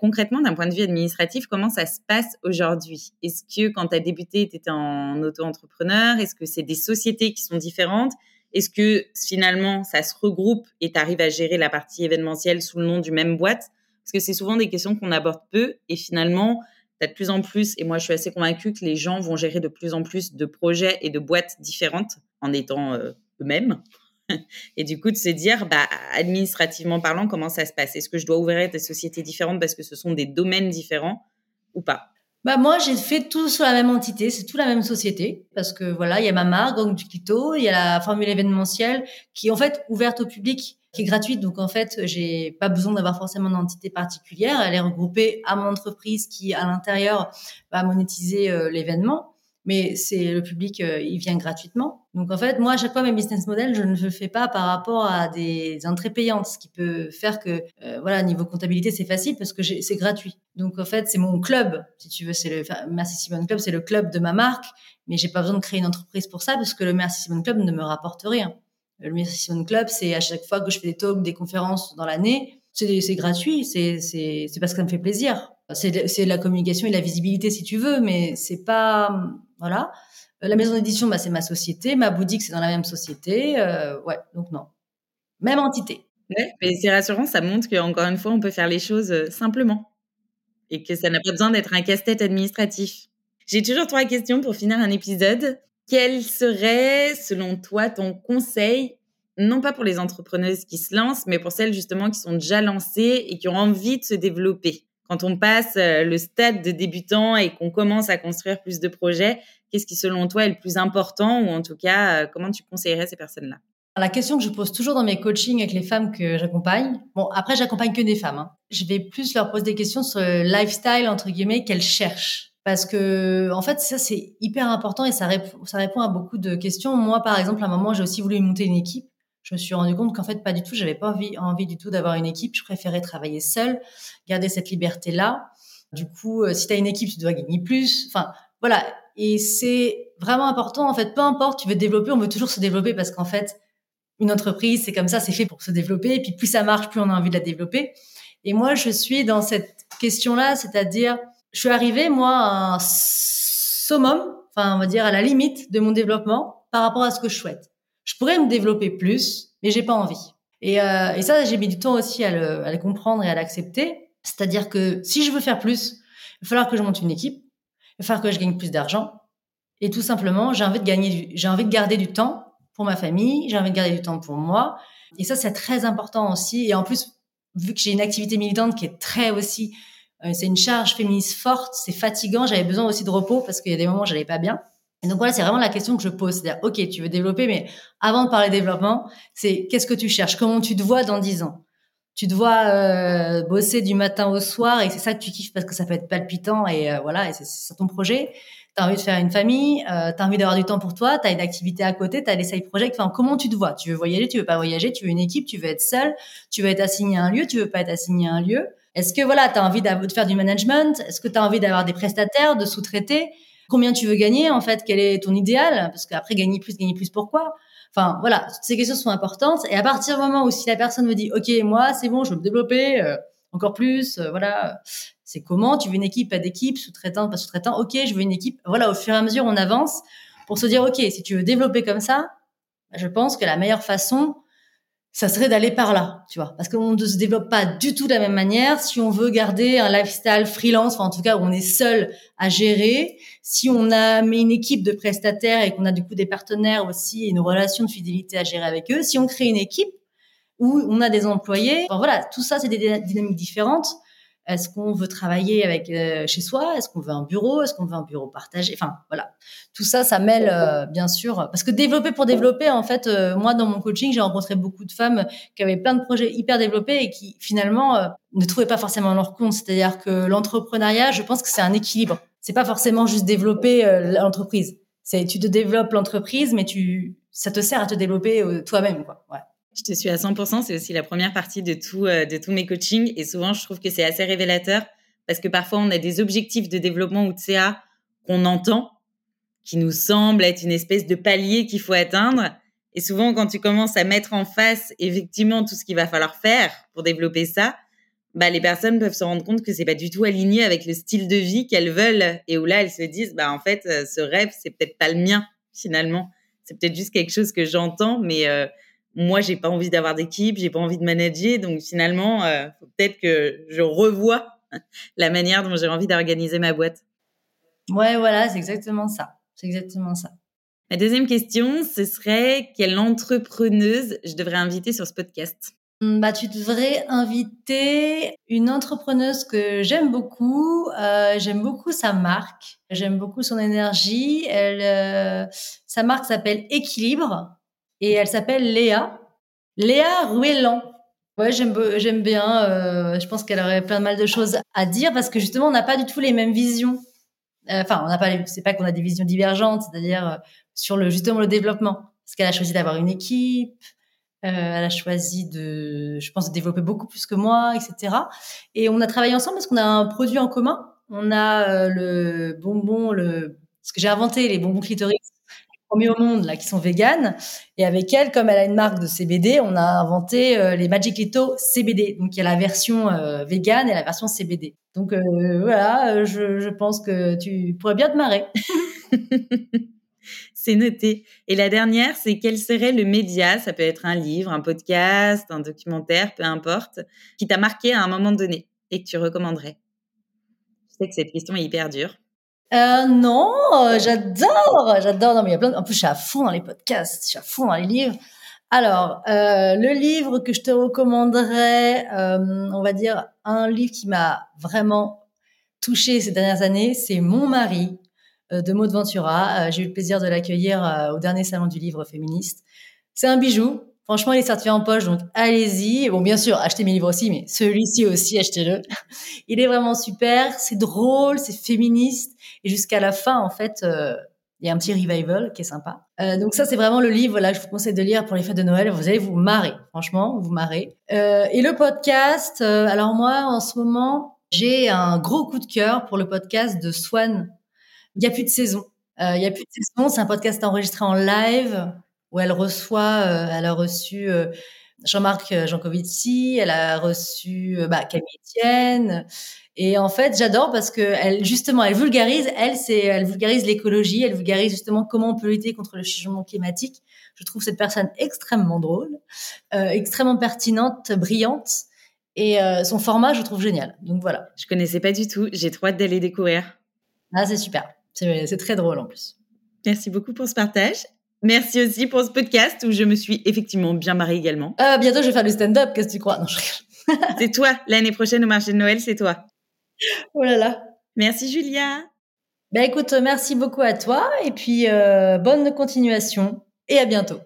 concrètement, d'un point de vue administratif, comment ça se passe aujourd'hui? Est-ce que quand tu as débuté, tu étais en auto-entrepreneur? Est-ce que c'est des sociétés qui sont différentes? Est-ce que finalement, ça se regroupe et tu arrives à gérer la partie événementielle sous le nom du même boîte? Parce que c'est souvent des questions qu'on aborde peu et finalement, tu as de plus en plus, et moi je suis assez convaincue que les gens vont gérer de plus en plus de projets et de boîtes différentes en étant eux-mêmes. [LAUGHS] Et du coup, de se dire, bah, administrativement parlant, comment ça se passe? Est-ce que je dois ouvrir des sociétés différentes parce que ce sont des domaines différents ou pas? Bah moi, j'ai fait tout sur la même entité, c'est tout la même société, parce que voilà, il y a ma marque, Gang du Quito, il y a la formule événementielle qui est en fait ouverte au public, qui est gratuite, donc en fait, j'ai pas besoin d'avoir forcément une entité particulière, elle est regroupée à mon entreprise qui, à l'intérieur, va monétiser euh, l'événement mais c'est le public, euh, il vient gratuitement. Donc en fait, moi, à chaque fois, mes business models, je ne le fais pas par rapport à des entrées payantes, ce qui peut faire que, euh, voilà, niveau comptabilité, c'est facile parce que c'est gratuit. Donc en fait, c'est mon club, si tu veux, c'est le Merci Simon Club, c'est le club de ma marque, mais j'ai pas besoin de créer une entreprise pour ça parce que le Merci Simon Club ne me rapporte rien. Le Merci Simon Club, c'est à chaque fois que je fais des talks, des conférences dans l'année, c'est gratuit, c'est parce que ça me fait plaisir. C'est la communication et la visibilité si tu veux, mais c'est pas voilà. Euh, la maison d'édition, bah, c'est ma société. Ma boutique, c'est dans la même société. Euh, ouais, donc non. Même entité. Ouais, mais c'est rassurant, ça montre qu'encore une fois, on peut faire les choses euh, simplement et que ça n'a pas besoin d'être un casse-tête administratif. J'ai toujours trois questions pour finir un épisode. Quel serait, selon toi, ton conseil, non pas pour les entrepreneuses qui se lancent, mais pour celles justement qui sont déjà lancées et qui ont envie de se développer? Quand on passe euh, le stade de débutant et qu'on commence à construire plus de projets, qu'est-ce qui selon toi est le plus important ou en tout cas, euh, comment tu conseillerais ces personnes-là? La question que je pose toujours dans mes coachings avec les femmes que j'accompagne, bon après j'accompagne que des femmes, hein. je vais plus leur poser des questions sur le lifestyle entre guillemets qu'elles cherchent parce que en fait ça c'est hyper important et ça ça répond à beaucoup de questions. Moi par exemple à un moment j'ai aussi voulu monter une équipe je me suis rendu compte qu'en fait pas du tout, j'avais pas envie, envie du tout d'avoir une équipe. Je préférais travailler seule, garder cette liberté là. Du coup, euh, si tu as une équipe, tu dois gagner plus. Enfin, voilà. Et c'est vraiment important. En fait, peu importe, tu veux te développer, on veut toujours se développer parce qu'en fait, une entreprise, c'est comme ça, c'est fait pour se développer. Et puis plus ça marche, plus on a envie de la développer. Et moi, je suis dans cette question-là, c'est-à-dire, je suis arrivée, moi, à un summum, enfin, on va dire à la limite de mon développement par rapport à ce que je souhaite je pourrais me développer plus, mais j'ai pas envie. Et, euh, et ça, j'ai mis du temps aussi à le, à le comprendre et à l'accepter. C'est-à-dire que si je veux faire plus, il va falloir que je monte une équipe, il va falloir que je gagne plus d'argent. Et tout simplement, j'ai envie de gagner, j'ai envie de garder du temps pour ma famille, j'ai envie de garder du temps pour moi. Et ça, c'est très important aussi. Et en plus, vu que j'ai une activité militante qui est très aussi, euh, c'est une charge féministe forte, c'est fatigant. J'avais besoin aussi de repos parce qu'il y a des moments où j'allais pas bien. Donc voilà, c'est vraiment la question que je pose. C'est-à-dire, OK, tu veux développer, mais avant de parler développement, c'est qu'est-ce que tu cherches? Comment tu te vois dans 10 ans? Tu te vois euh, bosser du matin au soir et c'est ça que tu kiffes parce que ça peut être palpitant et euh, voilà, et c'est ton projet. Tu as envie de faire une famille, euh, tu as envie d'avoir du temps pour toi, tu as une activité à côté, tu as des side projects. Enfin, comment tu te vois? Tu veux voyager, tu veux pas voyager, tu veux une équipe, tu veux être seul, tu veux être assigné à un lieu, tu veux pas être assigné à un lieu. Est-ce que voilà, tu as envie de faire du management? Est-ce que tu as envie d'avoir des prestataires, de sous-traiter? Combien tu veux gagner en fait Quel est ton idéal Parce qu'après, gagner plus, gagner plus, pourquoi? Enfin voilà, toutes ces questions sont importantes. Et à partir du moment où si la personne me dit, ok, moi c'est bon, je veux me développer euh, encore plus, euh, voilà, c'est comment? Tu veux une équipe, pas d'équipe, sous-traitant, pas sous-traitant Ok, je veux une équipe. Voilà, au fur et à mesure, on avance pour se dire, ok, si tu veux développer comme ça, je pense que la meilleure façon, ça serait d'aller par là, tu vois, parce qu'on ne se développe pas du tout de la même manière. Si on veut garder un lifestyle freelance, enfin en tout cas où on est seul à gérer, si on a mis une équipe de prestataires et qu'on a du coup des partenaires aussi et une relation de fidélité à gérer avec eux, si on crée une équipe où on a des employés, enfin, voilà, tout ça c'est des dynamiques différentes. Est-ce qu'on veut travailler avec euh, chez soi? Est-ce qu'on veut un bureau? Est-ce qu'on veut un bureau partagé? Enfin, voilà. Tout ça, ça mêle, euh, bien sûr. Parce que développer pour développer, en fait, euh, moi, dans mon coaching, j'ai rencontré beaucoup de femmes qui avaient plein de projets hyper développés et qui, finalement, ne trouvaient pas forcément leur compte. C'est-à-dire que l'entrepreneuriat, je pense que c'est un équilibre. C'est pas forcément juste développer l'entreprise. C'est tu te développes l'entreprise, mais tu, ça te sert à te développer toi-même, quoi. Ouais. Je te suis à 100%. C'est aussi la première partie de, tout, euh, de tous mes coachings. Et souvent, je trouve que c'est assez révélateur parce que parfois, on a des objectifs de développement ou de CA qu'on entend, qui nous semblent être une espèce de palier qu'il faut atteindre. Et souvent, quand tu commences à mettre en face effectivement tout ce qu'il va falloir faire pour développer ça, bah, les personnes peuvent se rendre compte que c'est pas du tout aligné avec le style de vie qu'elles veulent et où là, elles se disent, bah, en fait, euh, ce rêve, c'est peut-être pas le mien, finalement. C'est peut-être juste quelque chose que j'entends, mais euh, moi, j'ai pas envie d'avoir d'équipe, j'ai pas envie de manager, donc finalement, euh, faut peut-être que je revoie [LAUGHS] la manière dont j'ai envie d'organiser ma boîte. Ouais, voilà, c'est exactement ça. C'est exactement ça. Ma deuxième question, ce serait quelle entrepreneuse je devrais inviter sur ce podcast? Hum, bah, tu devrais inviter une entrepreneuse que j'aime beaucoup. Euh, j'aime beaucoup sa marque. J'aime beaucoup son énergie. Elle, euh, sa marque s'appelle Équilibre et elle s'appelle Léa. Léa Ruellan. Ouais, j'aime bien. Euh, je pense qu'elle aurait plein de mal de choses à dire parce que justement, on n'a pas du tout les mêmes visions. Euh, enfin, on n'a pas. C'est pas qu'on a des visions divergentes, c'est-à-dire euh, sur le justement le développement. Parce qu'elle a choisi d'avoir une équipe. Euh, elle a choisi de, je pense, de développer beaucoup plus que moi, etc. Et on a travaillé ensemble parce qu'on a un produit en commun. On a le bonbon, le, ce que j'ai inventé, les bonbons clitoris premiers au monde là qui sont véganes. Et avec elle, comme elle a une marque de CBD, on a inventé euh, les Magic Lito CBD. Donc il y a la version euh, végane et la version CBD. Donc euh, voilà, je, je, pense que tu pourrais bien te marrer. [LAUGHS] c'est noté. Et la dernière, c'est quel serait le média Ça peut être un livre, un podcast, un documentaire, peu importe, qui t'a marqué à un moment donné et que tu recommanderais? Je sais que cette question est hyper dure. Euh, non, euh, j'adore, j'adore. Non, mais il y a plein. En plus, je suis à fond dans les podcasts, je suis à fond dans les livres. Alors, euh, le livre que je te recommanderais, euh, on va dire un livre qui m'a vraiment touché ces dernières années, c'est Mon mari euh, de Maud Ventura. J'ai eu le plaisir de l'accueillir au dernier salon du livre féministe. C'est un bijou. Franchement, il est certifié en poche, donc allez-y. Bon, bien sûr, achetez mes livres aussi, mais celui-ci aussi, achetez-le. [LAUGHS] Il est vraiment super. C'est drôle, c'est féministe. Et jusqu'à la fin, en fait, euh, il y a un petit revival qui est sympa. Euh, donc ça, c'est vraiment le livre là que je vous conseille de lire pour les fêtes de Noël. Vous allez vous marrer, franchement, vous marrer. Euh, et le podcast, alors moi, en ce moment, j'ai un gros coup de cœur pour le podcast de Swan. Il n'y a plus de saison. Il n'y a plus de saison. C'est un podcast enregistré en live où elle reçoit, euh, elle a reçu euh, Jean-Marc euh, Jancovici, elle a reçu bah, Camille Etienne. Et en fait, j'adore parce que elle, justement, elle vulgarise, elle, c'est, elle vulgarise l'écologie, elle vulgarise justement comment on peut lutter contre le changement climatique. Je trouve cette personne extrêmement drôle, euh, extrêmement pertinente, brillante. Et euh, son format, je trouve génial. Donc voilà. Je connaissais pas du tout. J'ai trop hâte d'aller découvrir. Ah, c'est super. C'est très drôle en plus. Merci beaucoup pour ce partage. Merci aussi pour ce podcast où je me suis effectivement bien marrée également. Euh, bientôt, je vais faire du stand-up. Qu'est-ce que tu crois? Non, je [LAUGHS] c'est toi. L'année prochaine au marché de Noël, c'est toi. Oh là là. Merci, Julia. Ben écoute, merci beaucoup à toi et puis euh, bonne continuation et à bientôt.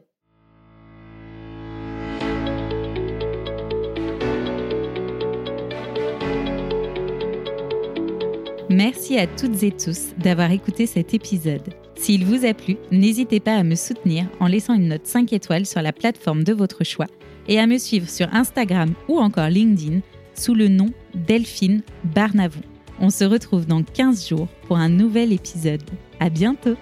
Merci à toutes et tous d'avoir écouté cet épisode. S'il vous a plu, n'hésitez pas à me soutenir en laissant une note 5 étoiles sur la plateforme de votre choix et à me suivre sur Instagram ou encore LinkedIn sous le nom Delphine Barnavon. On se retrouve dans 15 jours pour un nouvel épisode. À bientôt!